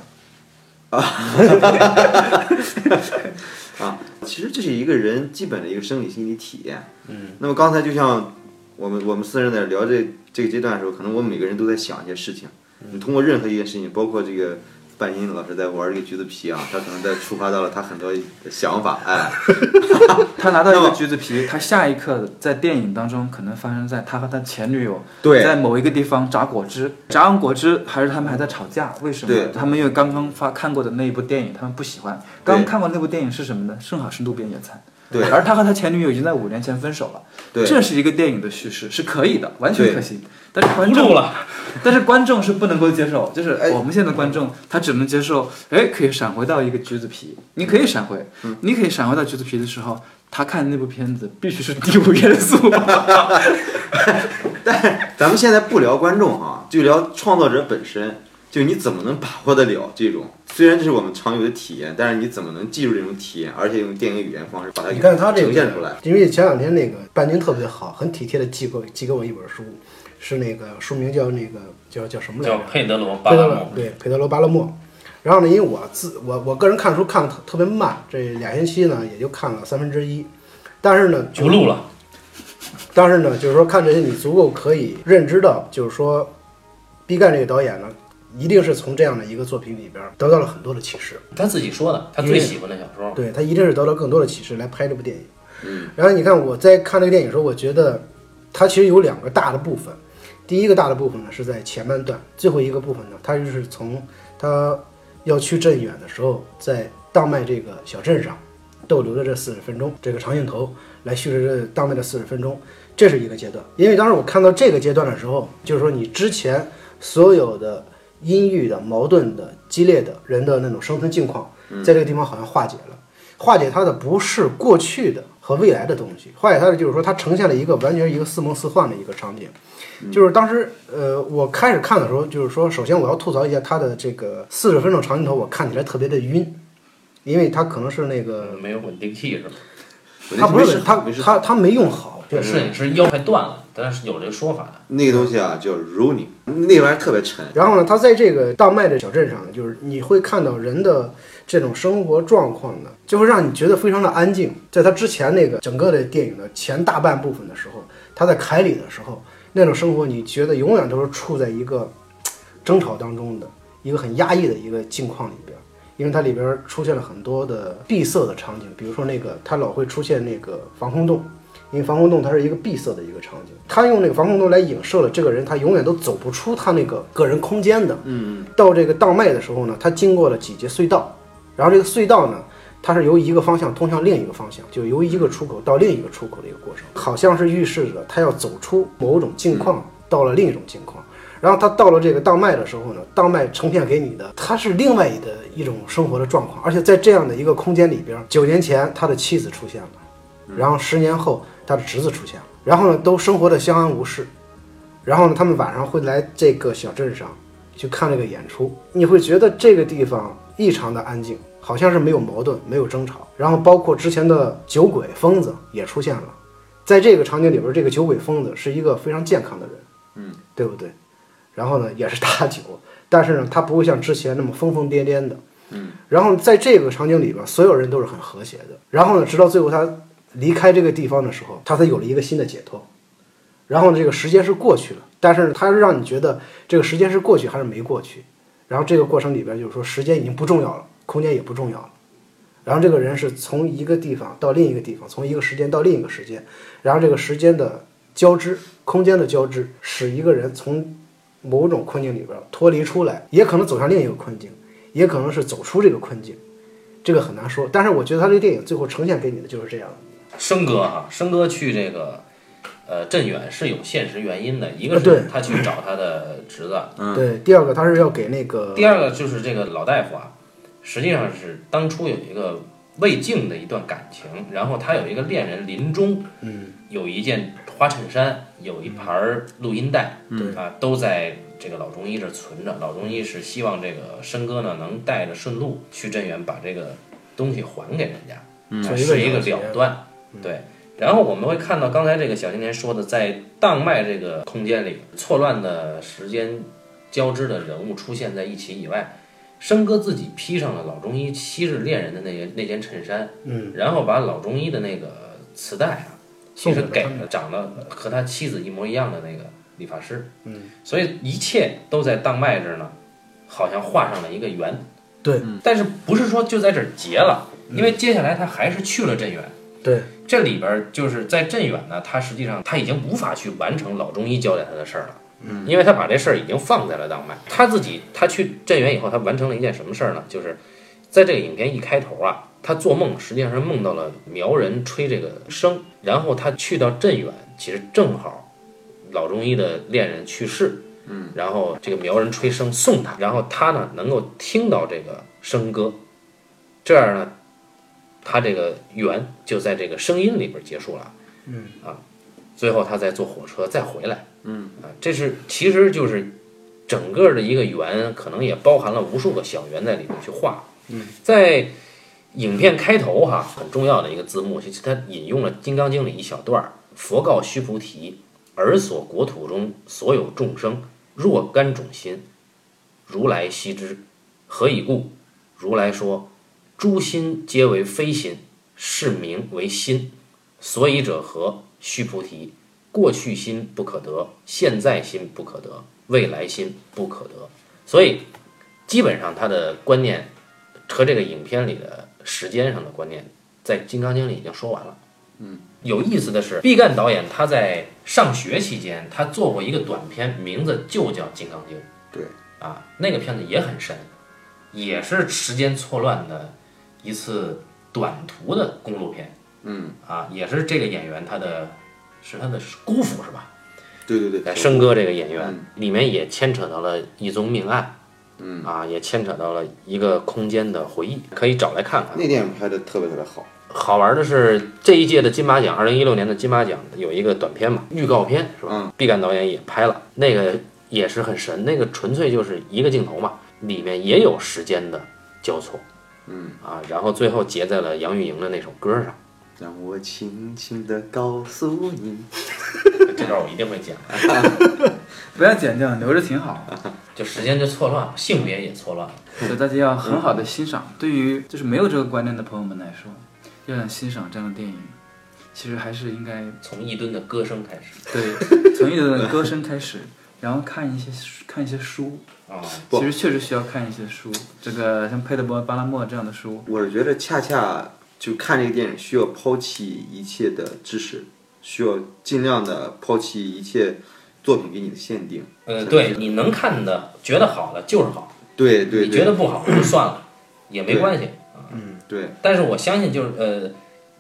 啊，(laughs) 啊，其实这是一个人基本的一个生理心理体验。嗯，那么刚才就像我们我们四人在聊这。这个阶段的时候，可能我们每个人都在想一些事情。你通过任何一件事情，包括这个半音老师在玩这个橘子皮啊，他可能在触发到了他很多想法。哎 (laughs) (laughs) 他拿到一个橘子皮，他下一刻在电影当中可能发生在他和他前女友在某一个地方榨果汁，榨完果汁还是他们还在吵架？为什么？他们因为刚刚发看过的那一部电影，他们不喜欢。刚看过那部电影是什么呢？正好是路边野餐。对。而他和他前女友已经在五年前分手了，对。这是一个电影的叙事，是可以的，完全可行。但是观众了，(laughs) 但是观众是不能够接受，就是哎我们现在的观众，他只能接受，哎，可以闪回到一个橘子皮，你可以闪回，你可以闪回到橘子皮的时候，他看那部片子必须是第五元素，(laughs) 但咱们现在不聊观众啊，就聊创作者本身，就你怎么能把握得了这种？虽然这是我们常有的体验，但是你怎么能记住这种体验，而且用电影语言方式把它你看他这个呈现出来？因为前两天那个半斤特别好，很体贴的寄给我寄给我一本书，是那个书名叫那个叫叫什么来着？叫佩德罗巴佩德罗拉莫。对佩德罗巴勒莫。然后呢，因为我自我我个人看书看的特特别慢，这俩星期呢也就看了三分之一。但是呢，不录了，但是呢，就是说看这些，你足够可以认知到，就是说，毕赣这个导演呢，一定是从这样的一个作品里边得到了很多的启示。他自己说的，他最喜欢的小说。对他一定是得到更多的启示来拍这部电影。嗯，然后你看我在看这个电影的时候，我觉得它其实有两个大的部分。第一个大的部分呢是在前半段，最后一个部分呢，它就是从他要去镇远的时候，在当麦这个小镇上逗留的这四十分钟，这个长镜头来叙述这当麦的四十分钟，这是一个阶段。因为当时我看到这个阶段的时候，就是说你之前所有的阴郁的、矛盾的、激烈的人的那种生存境况，在这个地方好像化解了。化解它的不是过去的和未来的东西，化解它的就是说它呈现了一个完全一个似梦似幻的一个场景。就是当时呃我开始看的时候，就是说首先我要吐槽一下它的这个四十分钟长镜头，我看起来特别的晕，因为它可能是那个没有稳定器是吧？它不是它它它没用好，这摄影师腰快断了，但是有这个说法的。那个东西啊叫 running，那玩意儿特别沉。然后呢，他在这个大麦的小镇上呢，就是你会看到人的这种生活状况呢，就会让你觉得非常的安静。在他之前那个整个的电影的前大半部分的时候，他在凯里的时候，那种生活你觉得永远都是处在一个争吵当中的一个很压抑的一个境况里边。因为它里边出现了很多的闭塞的场景，比如说那个它老会出现那个防空洞，因为防空洞它是一个闭塞的一个场景，他用那个防空洞来影射了这个人他永远都走不出他那个个人空间的。嗯，到这个荡麦的时候呢，他经过了几节隧道，然后这个隧道呢，它是由一个方向通向另一个方向，就由一个出口到另一个出口的一个过程，好像是预示着他要走出某种境况，到了另一种境况。然后他到了这个荡麦的时候呢，荡麦呈现给你的，他是另外的一种生活的状况，而且在这样的一个空间里边，九年前他的妻子出现了，然后十年后他的侄子出现了，然后呢都生活的相安无事，然后呢他们晚上会来这个小镇上去看这个演出，你会觉得这个地方异常的安静，好像是没有矛盾，没有争吵，然后包括之前的酒鬼疯子也出现了，在这个场景里边，这个酒鬼疯子是一个非常健康的人，嗯，对不对？然后呢，也是大酒，但是呢，他不会像之前那么疯疯癫癫的。嗯。然后在这个场景里边，所有人都是很和谐的。然后呢，直到最后他离开这个地方的时候，他才有了一个新的解脱。然后呢，这个时间是过去了，但是他是让你觉得这个时间是过去还是没过去。然后这个过程里边就是说，时间已经不重要了，空间也不重要了。然后这个人是从一个地方到另一个地方，从一个时间到另一个时间，然后这个时间的交织、空间的交织，使一个人从某种困境里边脱离出来，也可能走向另一个困境，也可能是走出这个困境，这个很难说。但是我觉得他这个电影最后呈现给你的就是这样的。生哥哈，生哥去这个呃镇远是有现实原因的，一个是他去找他的侄子，对，第二个他是要给那个第二个就是这个老大夫啊，实际上是当初有一个魏晋的一段感情，然后他有一个恋人临终，嗯，有一件花衬衫，有一盘儿录音带，对啊，都在这个老中医这儿存着。老中医是希望这个申哥呢能带着顺路去镇远把这个东西还给人家，啊做一个是一个了断，对。然后我们会看到刚才这个小青年说的，在荡麦这个空间里，错乱的时间交织的人物出现在一起以外，生哥自己披上了老中医昔日恋人的那件那件衬衫，嗯，然后把老中医的那个磁带啊，其实给了长得和他妻子一模一样的那个理发师，嗯，所以一切都在荡麦这儿呢，好像画上了一个圆，对，但是不是说就在这儿结了，因为接下来他还是去了镇远。对，这里边儿就是在镇远呢，他实际上他已经无法去完成老中医交代他的事儿了，嗯，因为他把这事儿已经放在了当麦。他自己他去镇远以后，他完成了一件什么事儿呢？就是在这个影片一开头啊，他做梦实际上是梦到了苗人吹这个笙，然后他去到镇远，其实正好老中医的恋人去世，嗯，然后这个苗人吹笙送他，然后他呢能够听到这个笙歌，这样呢，他这个缘就在这个声音里边结束了，嗯啊，最后他再坐火车再回来，嗯啊，这是其实就是整个的一个圆，可能也包含了无数个小圆在里面去画，嗯，在。影片开头哈很重要的一个字幕，其实它引用了《金刚经》里一小段儿：“佛告须菩提，尔所国土中所有众生，若干种心，如来悉知。何以故？如来说，诸心皆为非心，是名为心。所以者何？须菩提，过去心不可得，现在心不可得，未来心不可得。所以，基本上他的观念和这个影片里的。时间上的观念，在《金刚经》里已经说完了。嗯，有意思的是，毕赣导演他在上学期间，他做过一个短片，名字就叫《金刚经》。对，啊，那个片子也很深，也是时间错乱的一次短途的公路片。嗯，啊，也是这个演员他的，是他的姑父是吧？对对对，生哥这个演员里面也牵扯到了一宗命案。嗯啊，也牵扯到了一个空间的回忆，可以找来看看。那电影拍的特别特别好。好玩的是这一届的金马奖，二零一六年的金马奖有一个短片嘛，预告片是吧？嗯。毕赣导演也拍了，那个也是很神，那个纯粹就是一个镜头嘛，里面也有时间的交错。嗯啊，然后最后结在了杨钰莹的那首歌上。让我轻轻的告诉你，(laughs) 这段我一定会剪。(laughs) 不要剪掉，留着挺好。就时间就错乱了，性别也错乱了，所以大家要很好的欣赏。对于就是没有这个观念的朋友们来说，要想欣赏这样的电影，其实还是应该从一吨的歌声开始。对，从一吨的歌声开始，然后看一些看一些书啊，其实确实需要看一些书。这个像佩德伯·巴拉莫这样的书，我是觉得恰恰就看这个电影需要抛弃一切的知识，需要尽量的抛弃一切。作品给你的限定，呃，对，你能看的，觉得好的就是好，对对，你觉得不好就算了，也没关系啊，嗯，对。但是我相信，就是呃，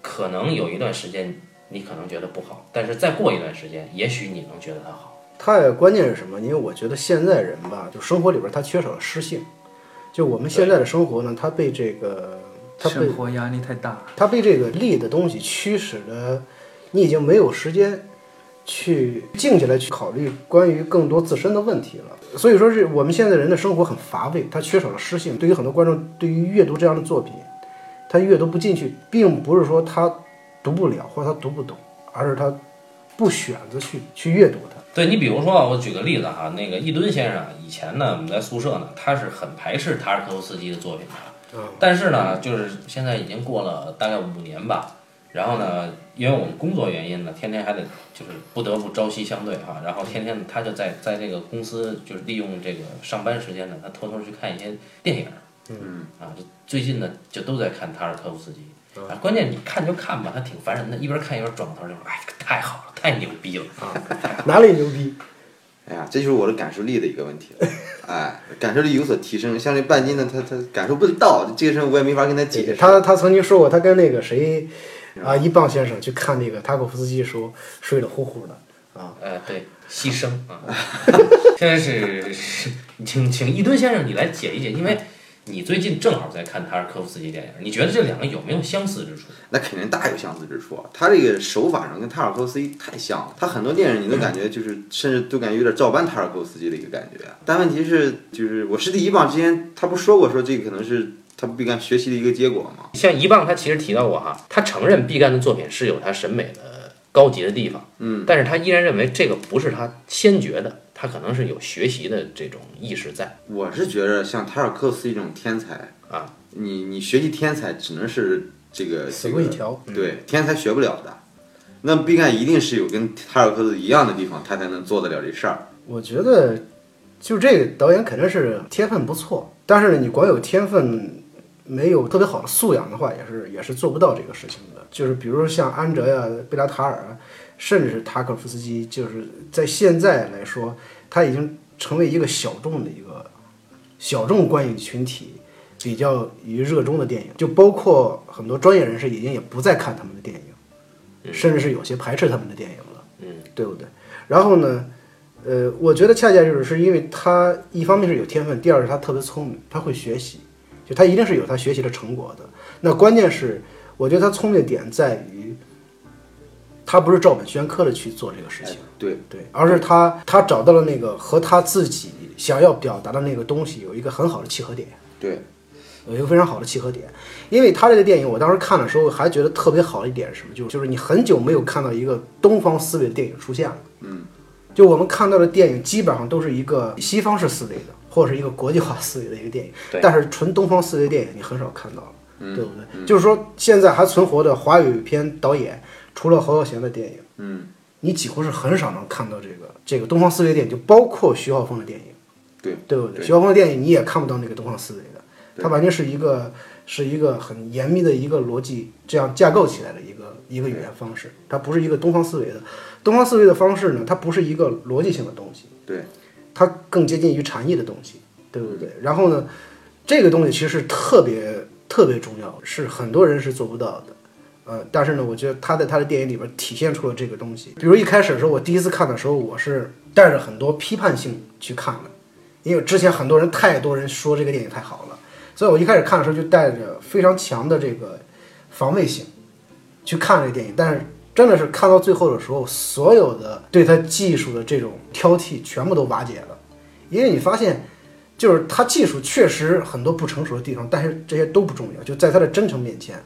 可能有一段时间你可能觉得不好，但是再过一段时间，也许你能觉得它好。它关键是什么？因为我觉得现在人吧，就生活里边他缺少了诗性，就我们现在的生活呢，他被这个，生活压力太大，他被这个利的东西驱使的，你已经没有时间。去静下来去考虑关于更多自身的问题了，所以说是我们现在人的生活很乏味，他缺少了诗性。对于很多观众，对于阅读这样的作品，他阅读不进去，并不是说他读不了或者他读不懂，而是他不选择去去阅读它。对你比如说啊，我举个例子哈，那个易敦先生以前呢，我们在宿舍呢，他是很排斥塔尔科夫斯基的作品的，但是呢，就是现在已经过了大概五年吧。然后呢，因为我们工作原因呢，天天还得就是不得不朝夕相对哈。然后天天他就在在这个公司，就是利用这个上班时间呢，他偷偷去看一些电影。嗯啊，就最近呢，就都在看塔尔科夫斯基。啊，关键你看就看吧，他挺烦人的，一边看一边转过头就说：“哎，这个太好了，太牛逼了啊！(laughs) ”哪里牛逼？哎呀，这就是我的感受力的一个问题了。哎，感受力有所提升，像这半斤的他他感受不到，这个事我也没法跟他解释。他他曾经说过，他跟那个谁。啊，一棒先生去看那个塔可夫斯基时候睡得呼呼的啊。呃，对，牺牲啊。(laughs) 现在是请请一吨先生你来解一解，因为你最近正好在看塔尔科夫斯基电影，你觉得这两个有没有相似之处？那肯定大有相似之处啊。他这个手法上跟塔尔科夫斯基太像了，他很多电影你都感觉就是甚至都感觉有点照搬塔尔科夫斯基的一个感觉。但问题是，就是我师弟一棒之前他不说过说这个可能是。他毕赣学习的一个结果嘛，像一棒，他其实提到过哈，他承认毕赣的作品是有他审美的高级的地方，嗯，但是他依然认为这个不是他先觉的，他可能是有学习的这种意识在。我是觉得像塔尔克斯基这种天才啊，你你学习天才只能是这个死路一条，对，天才学不了的。那毕赣一定是有跟塔尔克斯一样的地方，他才能做得了这事儿。我觉得就这个导演肯定是天分不错，但是你光有天分。没有特别好的素养的话，也是也是做不到这个事情的。就是比如说像安哲呀、贝拉塔尔啊，甚至是塔可夫斯基，就是在现在来说，他已经成为一个小众的一个小众观影群体比较于热衷的电影，就包括很多专业人士已经也不再看他们的电影，甚至是有些排斥他们的电影了，嗯，对不对？然后呢，呃，我觉得恰恰就是是因为他一方面是有天分，第二是他特别聪明，他会学习，就他一定是有他学习的成果的。那关键是，我觉得他聪明的点在于，他不是照本宣科的去做这个事情。对，对，而是他他找到了那个和他自己想要表达的那个东西有一个很好的契合点，对，有一个非常好的契合点。因为他这个电影，我当时看的时候还觉得特别好的一点是什么？就是就是你很久没有看到一个东方思维的电影出现了。嗯，就我们看到的电影基本上都是一个西方式思维的，或者是一个国际化思维的一个电影，但是纯东方思维的电影你很少看到了，对不对？就是说现在还存活的华语片导演，除了侯孝贤的电影。嗯，你几乎是很少能看到这个这个东方思维电影，就包括徐浩峰的电影，对对不对？对徐浩峰的电影你也看不到那个东方思维的，它完全是一个是一个很严密的一个逻辑这样架构起来的一个一个语言方式，它不是一个东方思维的。东方思维的方式呢，它不是一个逻辑性的东西，对，它更接近于禅意的东西，对不对？然后呢，这个东西其实是特别特别重要，是很多人是做不到的。呃，但是呢，我觉得他在他的电影里边体现出了这个东西。比如一开始的时候，我第一次看的时候，我是带着很多批判性去看的，因为之前很多人太多人说这个电影太好了，所以我一开始看的时候就带着非常强的这个防卫性去看这个电影。但是真的是看到最后的时候，所有的对他技术的这种挑剔全部都瓦解了，因为你发现。就是他技术确实很多不成熟的地方，但是这些都不重要。就在他的真诚面前，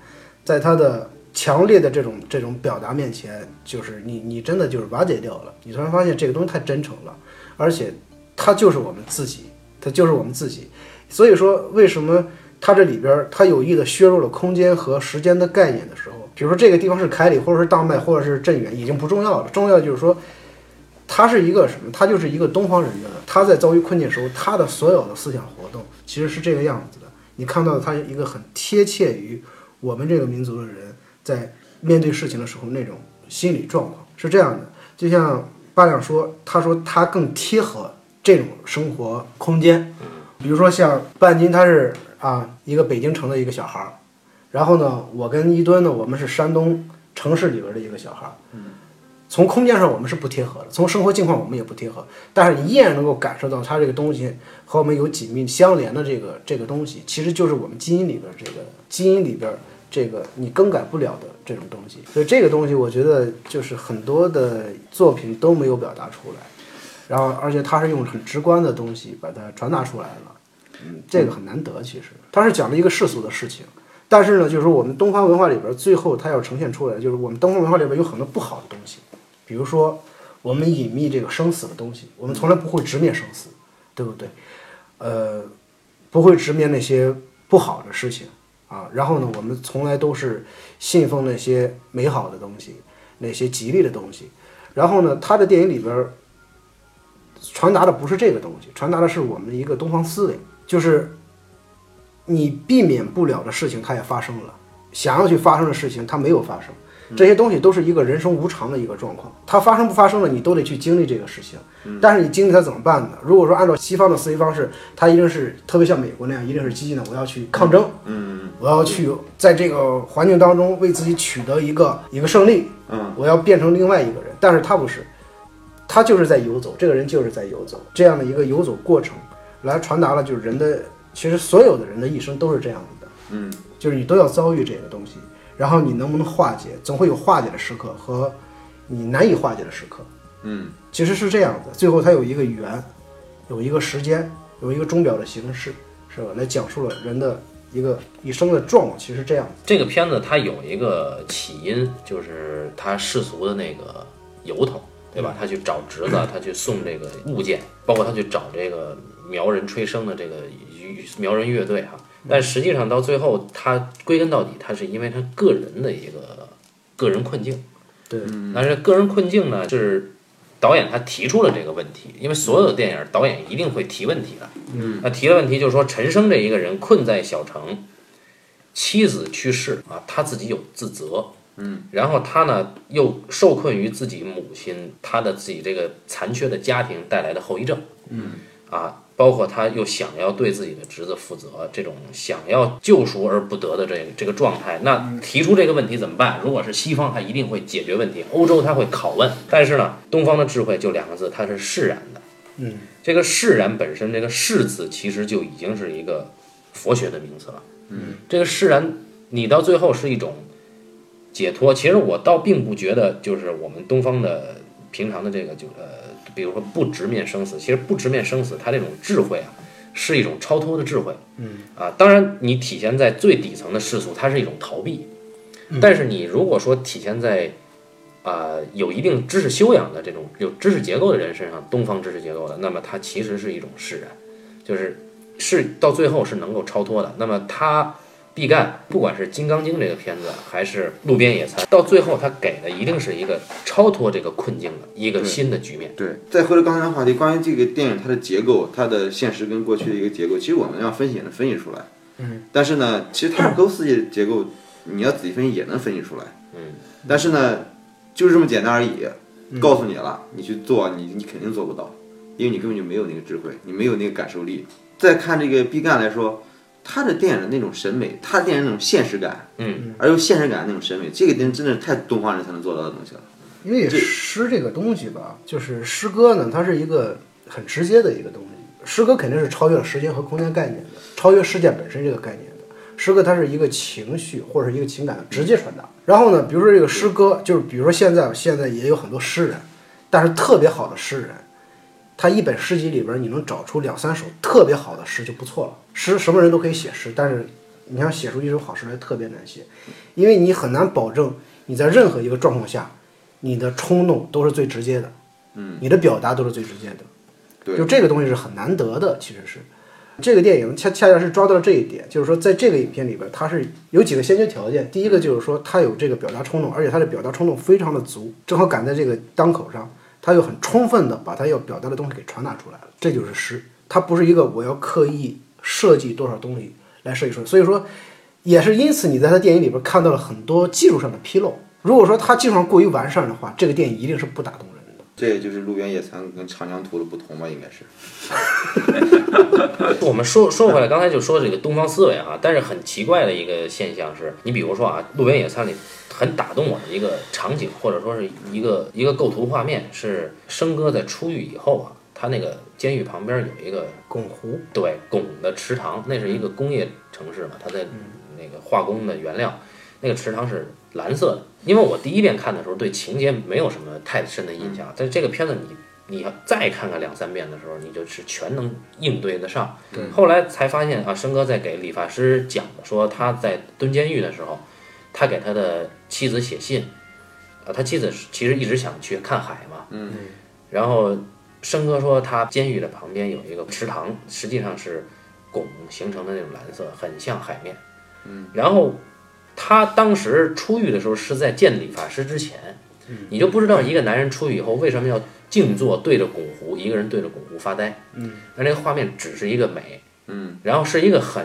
在他的强烈的这种这种表达面前，就是你你真的就是瓦解掉了。你突然发现这个东西太真诚了，而且它就是我们自己，它就是我们自己。所以说，为什么它这里边儿它有意的削弱了空间和时间的概念的时候，比如说这个地方是凯里，或者是大麦，或者是镇远，已经不重要了。重要就是说。他是一个什么？他就是一个东方人的，他在遭遇困境的时候，他的所有的思想活动其实是这个样子的。你看到他一个很贴切于我们这个民族的人在面对事情的时候那种心理状况是这样的。就像八两说，他说他更贴合这种生活空间。比如说像半斤，他是啊一个北京城的一个小孩儿，然后呢，我跟一吨呢，我们是山东城市里边的一个小孩儿。从空间上我们是不贴合的，从生活境况我们也不贴合，但是你依然能够感受到它这个东西和我们有紧密相连的这个这个东西，其实就是我们基因里边这个基因里边这个你更改不了的这种东西。所以这个东西我觉得就是很多的作品都没有表达出来，然后而且它是用很直观的东西把它传达出来了，嗯，这个很难得。其实它是讲了一个世俗的事情。但是呢，就是我们东方文化里边，最后它要呈现出来，就是我们东方文化里边有很多不好的东西，比如说我们隐秘这个生死的东西，我们从来不会直面生死，对不对？呃，不会直面那些不好的事情啊。然后呢，我们从来都是信奉那些美好的东西，那些吉利的东西。然后呢，他的电影里边传达的不是这个东西，传达的是我们的一个东方思维，就是。你避免不了的事情，它也发生了；想要去发生的事情，它没有发生。这些东西都是一个人生无常的一个状况，它发生不发生了，你都得去经历这个事情。但是你经历它怎么办呢？如果说按照西方的思维方式，它一定是特别像美国那样，一定是积极的，我要去抗争，嗯。我要去在这个环境当中为自己取得一个一个胜利，嗯，我要变成另外一个人。但是他不是，他就是在游走，这个人就是在游走，这样的一个游走过程，来传达了就是人的。其实所有的人的一生都是这样子的，嗯，就是你都要遭遇这个东西，然后你能不能化解，总会有化解的时刻和你难以化解的时刻，嗯，其实是这样的。最后它有一个圆，有一个时间，有一个钟表的形式，是吧？来讲述了人的一个一生的状况，其实这样。这个片子它有一个起因，就是他世俗的那个由头，对吧？他去找侄子，(clears throat) 他去送这个物件，包括他去找这个苗人吹笙的这个苗人乐队哈。但实际上到最后，他归根到底，他是因为他个人的一个个人困境。对，但是个人困境呢，是导演他提出了这个问题，因为所有的电影导演一定会提问题的。嗯，那提的问题就是说，陈升这一个人困在小城，妻子去世啊，他自己有自责。嗯，然后他呢又受困于自己母亲他的自己这个残缺的家庭带来的后遗症。嗯，啊，包括他又想要对自己的侄子负责，这种想要救赎而不得的这个这个状态，那提出这个问题怎么办？如果是西方，他一定会解决问题；欧洲他会拷问，但是呢，东方的智慧就两个字，它是释然的。嗯，这个释然本身，这个释字其实就已经是一个佛学的名词了。嗯，这个释然，你到最后是一种解脱。其实我倒并不觉得，就是我们东方的平常的这个就呃，比如说不直面生死，其实不直面生死，它这种智慧啊，是一种超脱的智慧。嗯啊，当然你体现在最底层的世俗，它是一种逃避。但是你如果说体现在啊、有一定知识修养的这种有知识结构的人身上，东方知识结构的，那么它其实是一种释然，就是是到最后是能够超脱的。那么他毕赣，不管是《金刚经》这个片子，还是《路边野餐》，到最后他给的一定是一个超脱这个困境的一个新的局面。对，再回到刚才的话题，关于这个电影它的结构，它的现实跟过去的一个结构，其实我们要分析也能分析出来。嗯，但是呢，其实塔可夫斯基的结构，你要仔细分析也能分析出来。嗯，但是呢，就是这么简单而已。告诉你了，你去做，你你肯定做不到，因为你根本就没有那个智慧，你没有那个感受力。再看这个毕赣来说，他的电影的那种审美，他的电影那种现实感，嗯，而又现实感的那种审美，这个真真的是太东方人才能做到的东西了。因为诗这个东西吧，就是诗歌呢，它是一个很直接的一个东西。诗歌肯定是超越了时间和空间概念的，超越事件本身这个概念的。诗歌它是一个情绪或者是一个情感的直接传达。然后呢，比如说这个诗歌，就是比如说现在现在也有很多诗人，但是特别好的诗人，他一本诗集里边你能找出两三首特别好的诗就不错了。诗什么人都可以写诗，但是你要写出一首好诗来特别难写，因为你很难保证你在任何一个状况下，你的冲动都是最直接的，嗯，你的表达都是最直接的，对就这个东西是很难得的，其实是。这个电影恰恰恰是抓到了这一点，就是说，在这个影片里边，它是有几个先决条件。第一个就是说，它有这个表达冲动，而且它的表达冲动非常的足，正好赶在这个当口上，他又很充分的把他要表达的东西给传达出来了。这就是诗，他不是一个我要刻意设计多少东西来设计出来。所以说，也是因此你在他电影里边看到了很多技术上的纰漏。如果说他技术上过于完善的话，这个电影一定是不打动人。这也就是《路边野餐》跟《长江图》的不同吧，应该是。(laughs) 我们说说回来，刚才就说这个东方思维啊，但是很奇怪的一个现象是，你比如说啊，《路边野餐》里很打动我的一个场景，或者说是一个一个构图画面，是生哥在出狱以后啊，他那个监狱旁边有一个拱湖，对拱的池塘，那是一个工业城市嘛，他在那个化工的原料，那个池塘是蓝色的。因为我第一遍看的时候对情节没有什么太深的印象，但是这个片子你你要再看看两三遍的时候，你就是全能应对得上。对，后来才发现啊，生哥在给理发师讲的，说他在蹲监狱的时候，他给他的妻子写信，啊，他妻子其实一直想去看海嘛，嗯，然后生哥说他监狱的旁边有一个池塘，实际上是汞形成的那种蓝色，很像海面，嗯，然后他当时出狱的时候是在见理发师之前，你就不知道一个男人出狱以后为什么要静坐对着拱湖，一个人对着拱湖发呆，嗯，那这个画面只是一个美，嗯，然后是一个很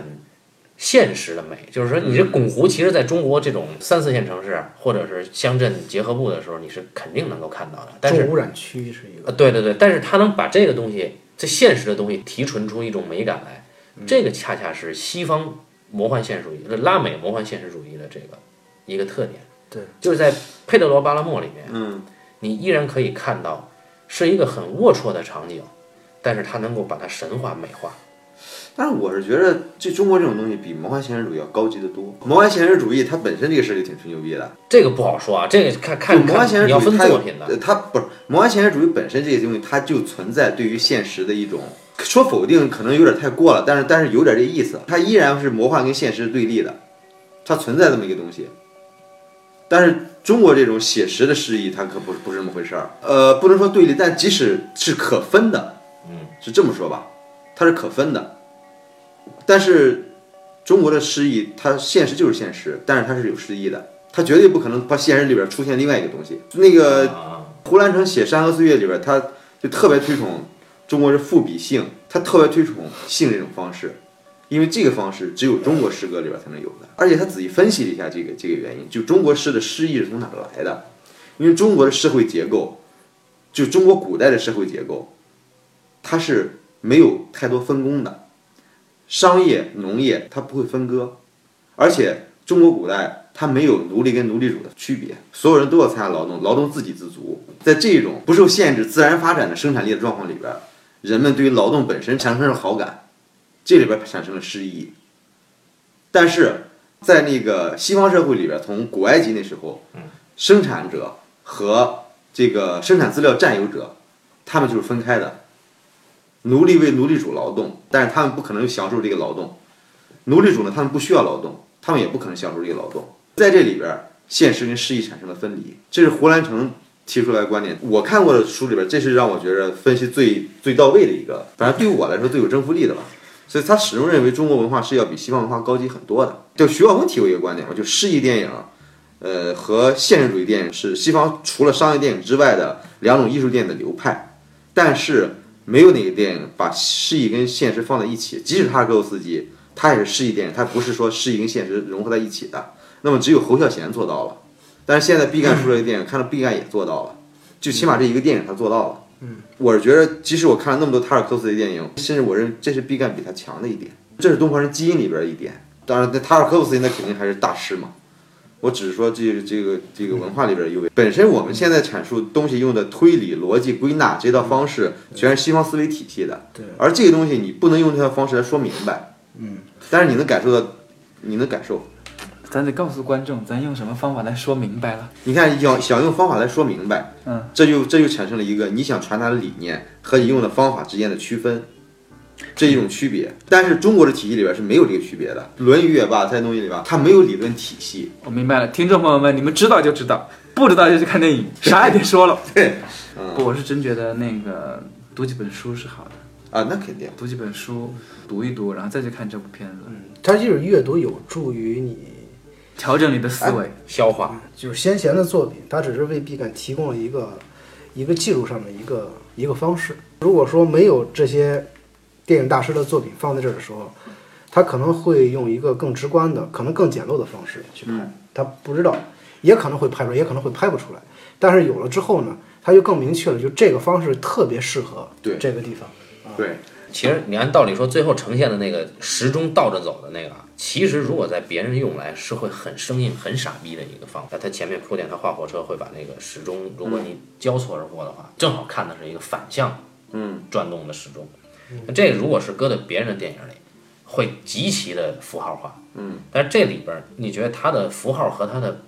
现实的美，就是说你这拱湖其实在中国这种三四线城市或者是乡镇结合部的时候，你是肯定能够看到的，但是重污染区是一个。呃，对对对，但是他能把这个东西，这现实的东西提纯出一种美感来，这个恰恰是西方魔幻现实主义、呃拉美魔幻现实主义的这个一个特点。对，就是在佩德罗·巴拉莫里面，嗯，你依然可以看到是一个很龌龊的场景，但是他能够把它神话美化。但是我是觉得这中国这种东西比魔幻现实主义要高级的多。魔幻现实主义它本身这个事儿就挺吹牛逼的，这个不好说啊，这个看看魔幻现实看你要分主义它有作品的。呃它不是魔幻现实主义本身这些东西，它就存在对于现实的一种说否定可能有点太过了，但是但是有点这意思，它依然是魔幻跟现实对立的，它存在这么一个东西。但是中国这种写实的诗意，它可不不是这么回事儿。呃，不能说对立，但即使是可分的，嗯，是这么说吧，它是可分的。但是中国的诗意，它现实就是现实，但是它是有诗意的，它绝对不可能把现实里边出现另外一个东西。那个啊，胡兰成写《山河岁月》里边，他就特别推崇中国是赋比性，他特别推崇性这种方式，因为这个方式只有中国诗歌里边才能有的。而且他仔细分析了一下这个这个原因，就中国诗的诗意是从哪来的？因为中国的社会结构，就中国古代的社会结构，它是没有太多分工的，商业、农业它不会分割，而且中国古代它没有奴隶跟奴隶主的区别，所有人都要参加劳动，劳动自给自足。在这种不受限制、自然发展的生产力的状况里边，人们对于劳动本身产生了好感，这里边产生了诗意。但是在那个西方社会里边，从古埃及那时候，生产者和这个生产资料占有者，他们就是分开的。奴隶为奴隶主劳动，但是他们不可能享受这个劳动。奴隶主呢，他们不需要劳动，他们也不可能享受这个劳动。在这里边，现实跟诗意产生了分离。这是胡兰成提出来观点。我看过的书里边，这是让我觉得分析最最到位的一个，反正对于我来说最有征服力的吧。所以他始终认为中国文化是要比西方文化高级很多的。就徐浩峰提过一个观点嘛，就诗意电影，呃，和现实主义电影是西方除了商业电影之外的两种艺术电影的流派，但是没有哪个电影把诗意跟现实放在一起。即使他是格鲁斯基，他也是诗意电影，他不是说诗意跟现实融合在一起的。那么只有侯孝贤做到了，但是现在毕赣出来的电影，看到毕赣也做到了，就起码这一个电影他做到了。嗯，我是觉得，即使我看了那么多塔尔科夫斯基的电影，甚至我认为这是毕赣比他强的一点，这是东方人基因里边的一点。当然，那塔尔科夫斯基那肯定还是大师嘛。我只是说这个这个这个文化里边有本身我们现在阐述东西用的推理、逻辑、归纳这套方式，全是西方思维体系的。对。而这个东西你不能用这套方式来说明白。嗯。但是你能感受到，你能感受。咱得告诉观众，咱用什么方法来说明白了。你看，想想用方法来说明白，嗯，这就这就产生了一个你想传达的理念和你用的方法之间的区分，这一种区别。但是中国的体系里边是没有这个区别的，《论语》也罢，这些东西里边，它没有理论体系。我明白了，听众朋友们，你们知道就知道，不知道就去看电影，啥也别说了。对，不，我是真觉得那个读几本书是好的啊，那肯定读几本书，读一读，然后再去看这部片子。嗯，它就是阅读有助于你。调整你的思维，消化，就是先贤的作品，他只是为毕赣提供了一个一个技术上的一个一个方式。如果说没有这些电影大师的作品放在这儿的时候，他可能会用一个更直观的、可能更简陋的方式去拍。他不知道，也可能会拍出来，也可能会拍不出来。但是有了之后呢，他就更明确了，就这个方式特别适合这个地方。对。其实你按道理说，最后呈现的那个时钟倒着走的那个，其实如果在别人用来是会很生硬、很傻逼的一个方法。他前面铺垫，他画火车会把那个时钟，如果你交错而过的话，正好看的是一个反向，嗯，转动的时钟。那这如果是搁在别人的电影里，会极其的符号化，嗯。但是这里边，你觉得他的符号和他的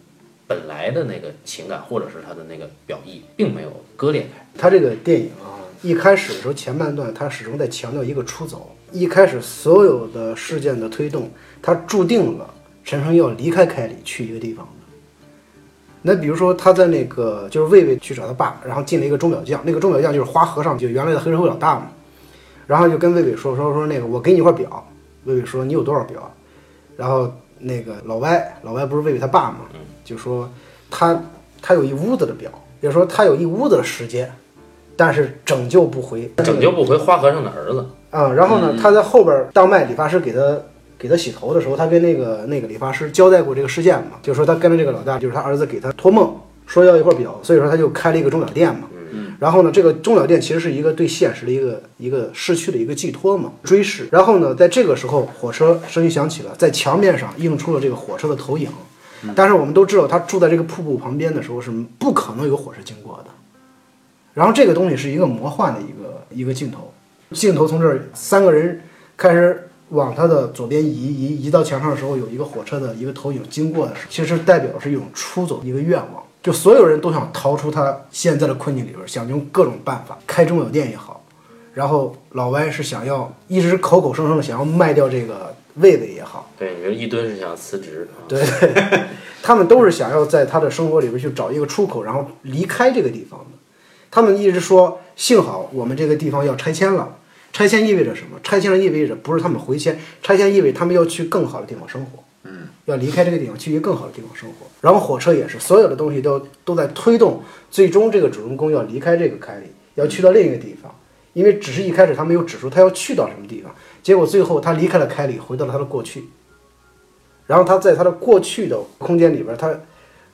本来的那个情感，或者是他的那个表意，并没有割裂开。他这个电影啊。一开始的时候，前半段他始终在强调一个出走。一开始所有的事件的推动，他注定了陈升要离开凯里去一个地方。那比如说他在那个就是魏魏去找他爸，然后进了一个钟表匠，那个钟表匠就是花和尚，就原来的黑社会老大嘛。然后就跟魏魏说说说那个我给你一块表，魏魏说你有多少表？然后那个老歪老歪不是魏魏他爸嘛，就说他他有一屋子的表，也说他有一屋子的时间。但是拯救不回，拯救不回花和尚的儿子啊。然后呢，他在后边当麦理发师给他给他洗头的时候，他跟那个那个理发师交代过这个事件嘛，就是说他跟着这个老大，就是他儿子给他托梦说要一块表，所以说他就开了一个钟表店嘛。然后呢，这个钟表店其实是一个对现实的一个一个逝去的一个寄托嘛，追视。然后呢，在这个时候，火车声音响起了，在墙面上映出了这个火车的投影。但是我们都知道，他住在这个瀑布旁边的时候，是不可能有火车经过的。然后这个东西是一个魔幻的一个一个镜头，镜头从这儿三个人开始往他的左边移移移到墙上的时候，有一个火车的一个投影经过的时候，其实代表是一种出走一个愿望，就所有人都想逃出他现在的困境里边，想用各种办法开钟表店也好，然后老歪是想要一直口口声声的想要卖掉这个位位也好，对，你说一吨是想辞职，对，(laughs) 他们都是想要在他的生活里边去找一个出口，然后离开这个地方的。他们一直说，幸好我们这个地方要拆迁了。拆迁意味着什么？拆迁了意味着不是他们回迁，拆迁意味着他们要去更好的地方生活。嗯，要离开这个地方，去一个更好的地方生活。然后火车也是，所有的东西都都在推动，最终这个主人公要离开这个凯里，要去到另一个地方。因为只是一开始他没有指出他要去到什么地方，结果最后他离开了凯里，回到了他的过去。然后他在他的过去的空间里边，他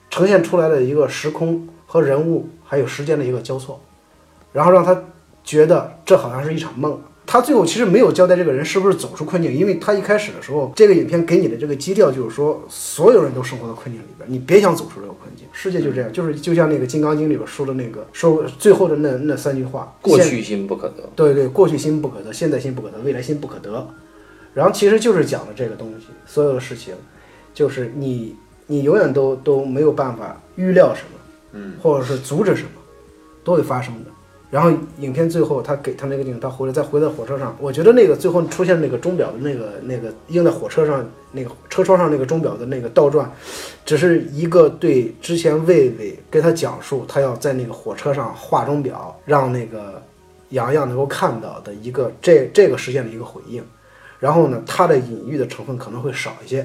呈现出来的一个时空和人物。还有时间的一个交错，然后让他觉得这好像是一场梦，他最后其实没有交代这个人是不是走出困境，因为他一开始的时候，这个影片给你的这个基调就是说，所有人都生活在困境里边，你别想走出这个困境。世界就这样，就是就像那个《金刚经》里边说的那个，说最后的那那三句话：过去心不可得。对对，过去心不可得，现在心不可得，未来心不可得。然后其实就是讲的这个东西，所有的事情，就是你你永远都都没有办法预料什么，嗯，或者是阻止什么，都会发生的。然后影片最后他给他那个镜头，他回来再回到火车上，我觉得那个最后出现那个钟表的那个那个映在火车上那个车窗上那个钟表的那个倒转，只是一个对之前魏魏跟他讲述他要在那个火车上画钟表，让那个洋洋能够看到的一个这这个事件的一个回应。然后呢，它的隐喻的成分可能会少一些，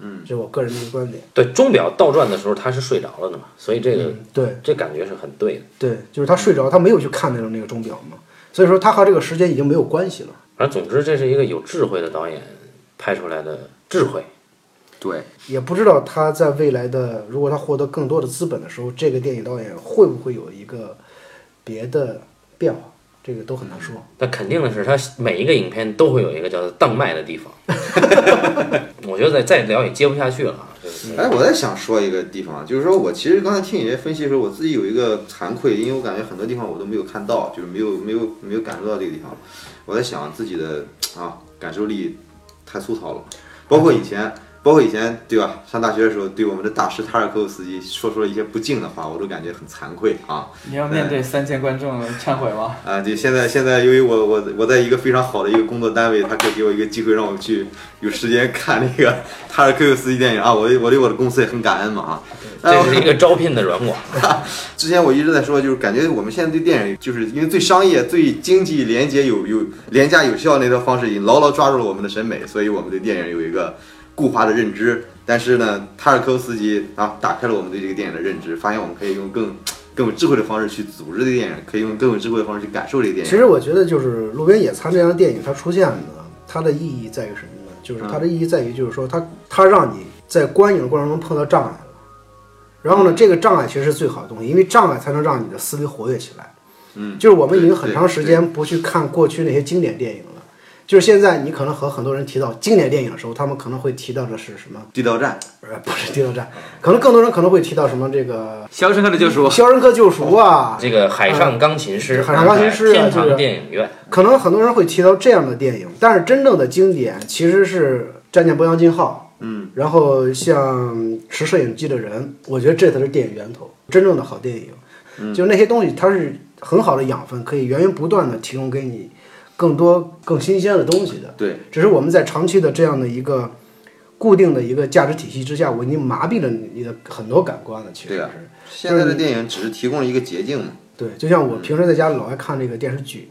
嗯，这是我个人的一个观点。对，钟表倒转的时候他是睡着了的嘛，所以这个、对这感觉是很对的。对，就是他睡着，他没有去看那个那个钟表嘛，所以说他和这个时间已经没有关系了。反正总之，这是一个有智慧的导演拍出来的智慧。对，也不知道他在未来的，如果他获得更多的资本的时候，这个电影导演会不会有一个别的变化，这个都很难说。但肯定的是，他每一个影片都会有一个叫做当麦的地方。(laughs) 我觉得再再聊也接不下去了哎，我在想说一个地方，就是说我其实刚才听你这分析的时候，我自己有一个惭愧，因为我感觉很多地方我都没有看到，就是没有没有没有感受到这个地方。我在想自己的啊感受力太粗糙了，包括以前。包括以前对吧？上大学的时候，对我们的大师塔尔科夫斯基说出了一些不敬的话，我都感觉很惭愧啊。你要面对三千观众忏悔吗？啊，对，现在现在由于我我我在一个非常好的一个工作单位，他可以给我一个机会让我去有时间看那个 (laughs) 塔尔科夫斯基电影啊，我对我对我的公司也很感恩嘛啊。(laughs) 这是一个招聘的软广。(laughs) 之前我一直在说，就是感觉我们现在对电影，就是因为最商业、最经济、廉洁、有有廉价、有效那套方式，已经牢牢抓住了我们的审美，所以我们对电影有一个固化的认知。但是呢，塔尔科夫斯基啊，打开了我们对这个电影的认知，发现我们可以用更更有智慧的方式去组织这个电影，可以用更有智慧的方式去感受这个电影。其实我觉得，就是《路边野餐》这样的电影，它出现呢，它的意义在于什么呢？就是它的意义在于，就是说它它让你在观影的过程中碰到障碍了，然后呢，这个障碍其实是最好的东西，因为障碍才能让你的思维活跃起来。嗯，就是我们已经很长时间不去看过去那些经典电影了。就是现在，你可能和很多人提到经典电影的时候，他们可能会提到的是什么？地道战，呃，不是《地道战》，可能更多人可能会提到什么这个《肖申克的救赎》《肖申克救赎》啊，这个海上钢琴师，海上钢琴师啊天堂这个电影院，可能很多人会提到这样的电影，但是真正的经典其实是《战舰波扬金号》，嗯，然后像《持摄影机的人》，我觉得这才是电影源头，真正的好电影，嗯。就是那些东西它是很好的养分，可以源源不断的提供给你更多更新鲜的东西的。对，只是我们在长期的这样的一个固定的一个价值体系之下，我已经麻痹了你的很多感官了。其实是对啊，现在的电影只是提供了一个捷径嘛。对，就像我平时在家里老爱看这个电视剧，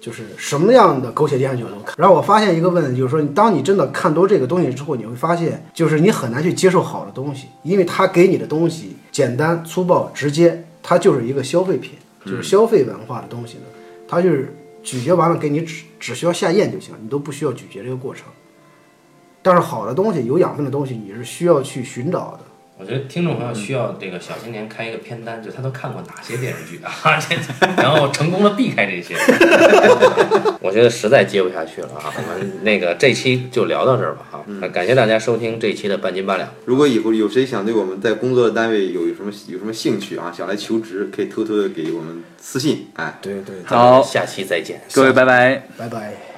就是什么样的狗血电视剧我都看。然后我发现一个问题，就是说，当你真的看多这个东西之后，你会发现，就是你很难去接受好的东西，因为它给你的东西简单、粗暴、直接，它就是一个消费品，就是消费文化的东西呢，它就是咀嚼完了给你只只需要下咽就行，你都不需要咀嚼这个过程。但是好的东西、有养分的东西，你是需要去寻找的。我觉得听众朋友需要这个小青年开一个片单，就他都看过哪些电视剧啊，这 (laughs) 然后成功的避开这些。(laughs) 我觉得实在接不下去了啊，我们那个这期就聊到这儿吧啊。那感谢大家收听这期的半斤八两。如果以后有谁想对我们在工作的单位有什么有什么兴趣啊，想来求职，可以偷偷的给我们私信，哎。对对，好下期再见。各位拜拜。拜拜。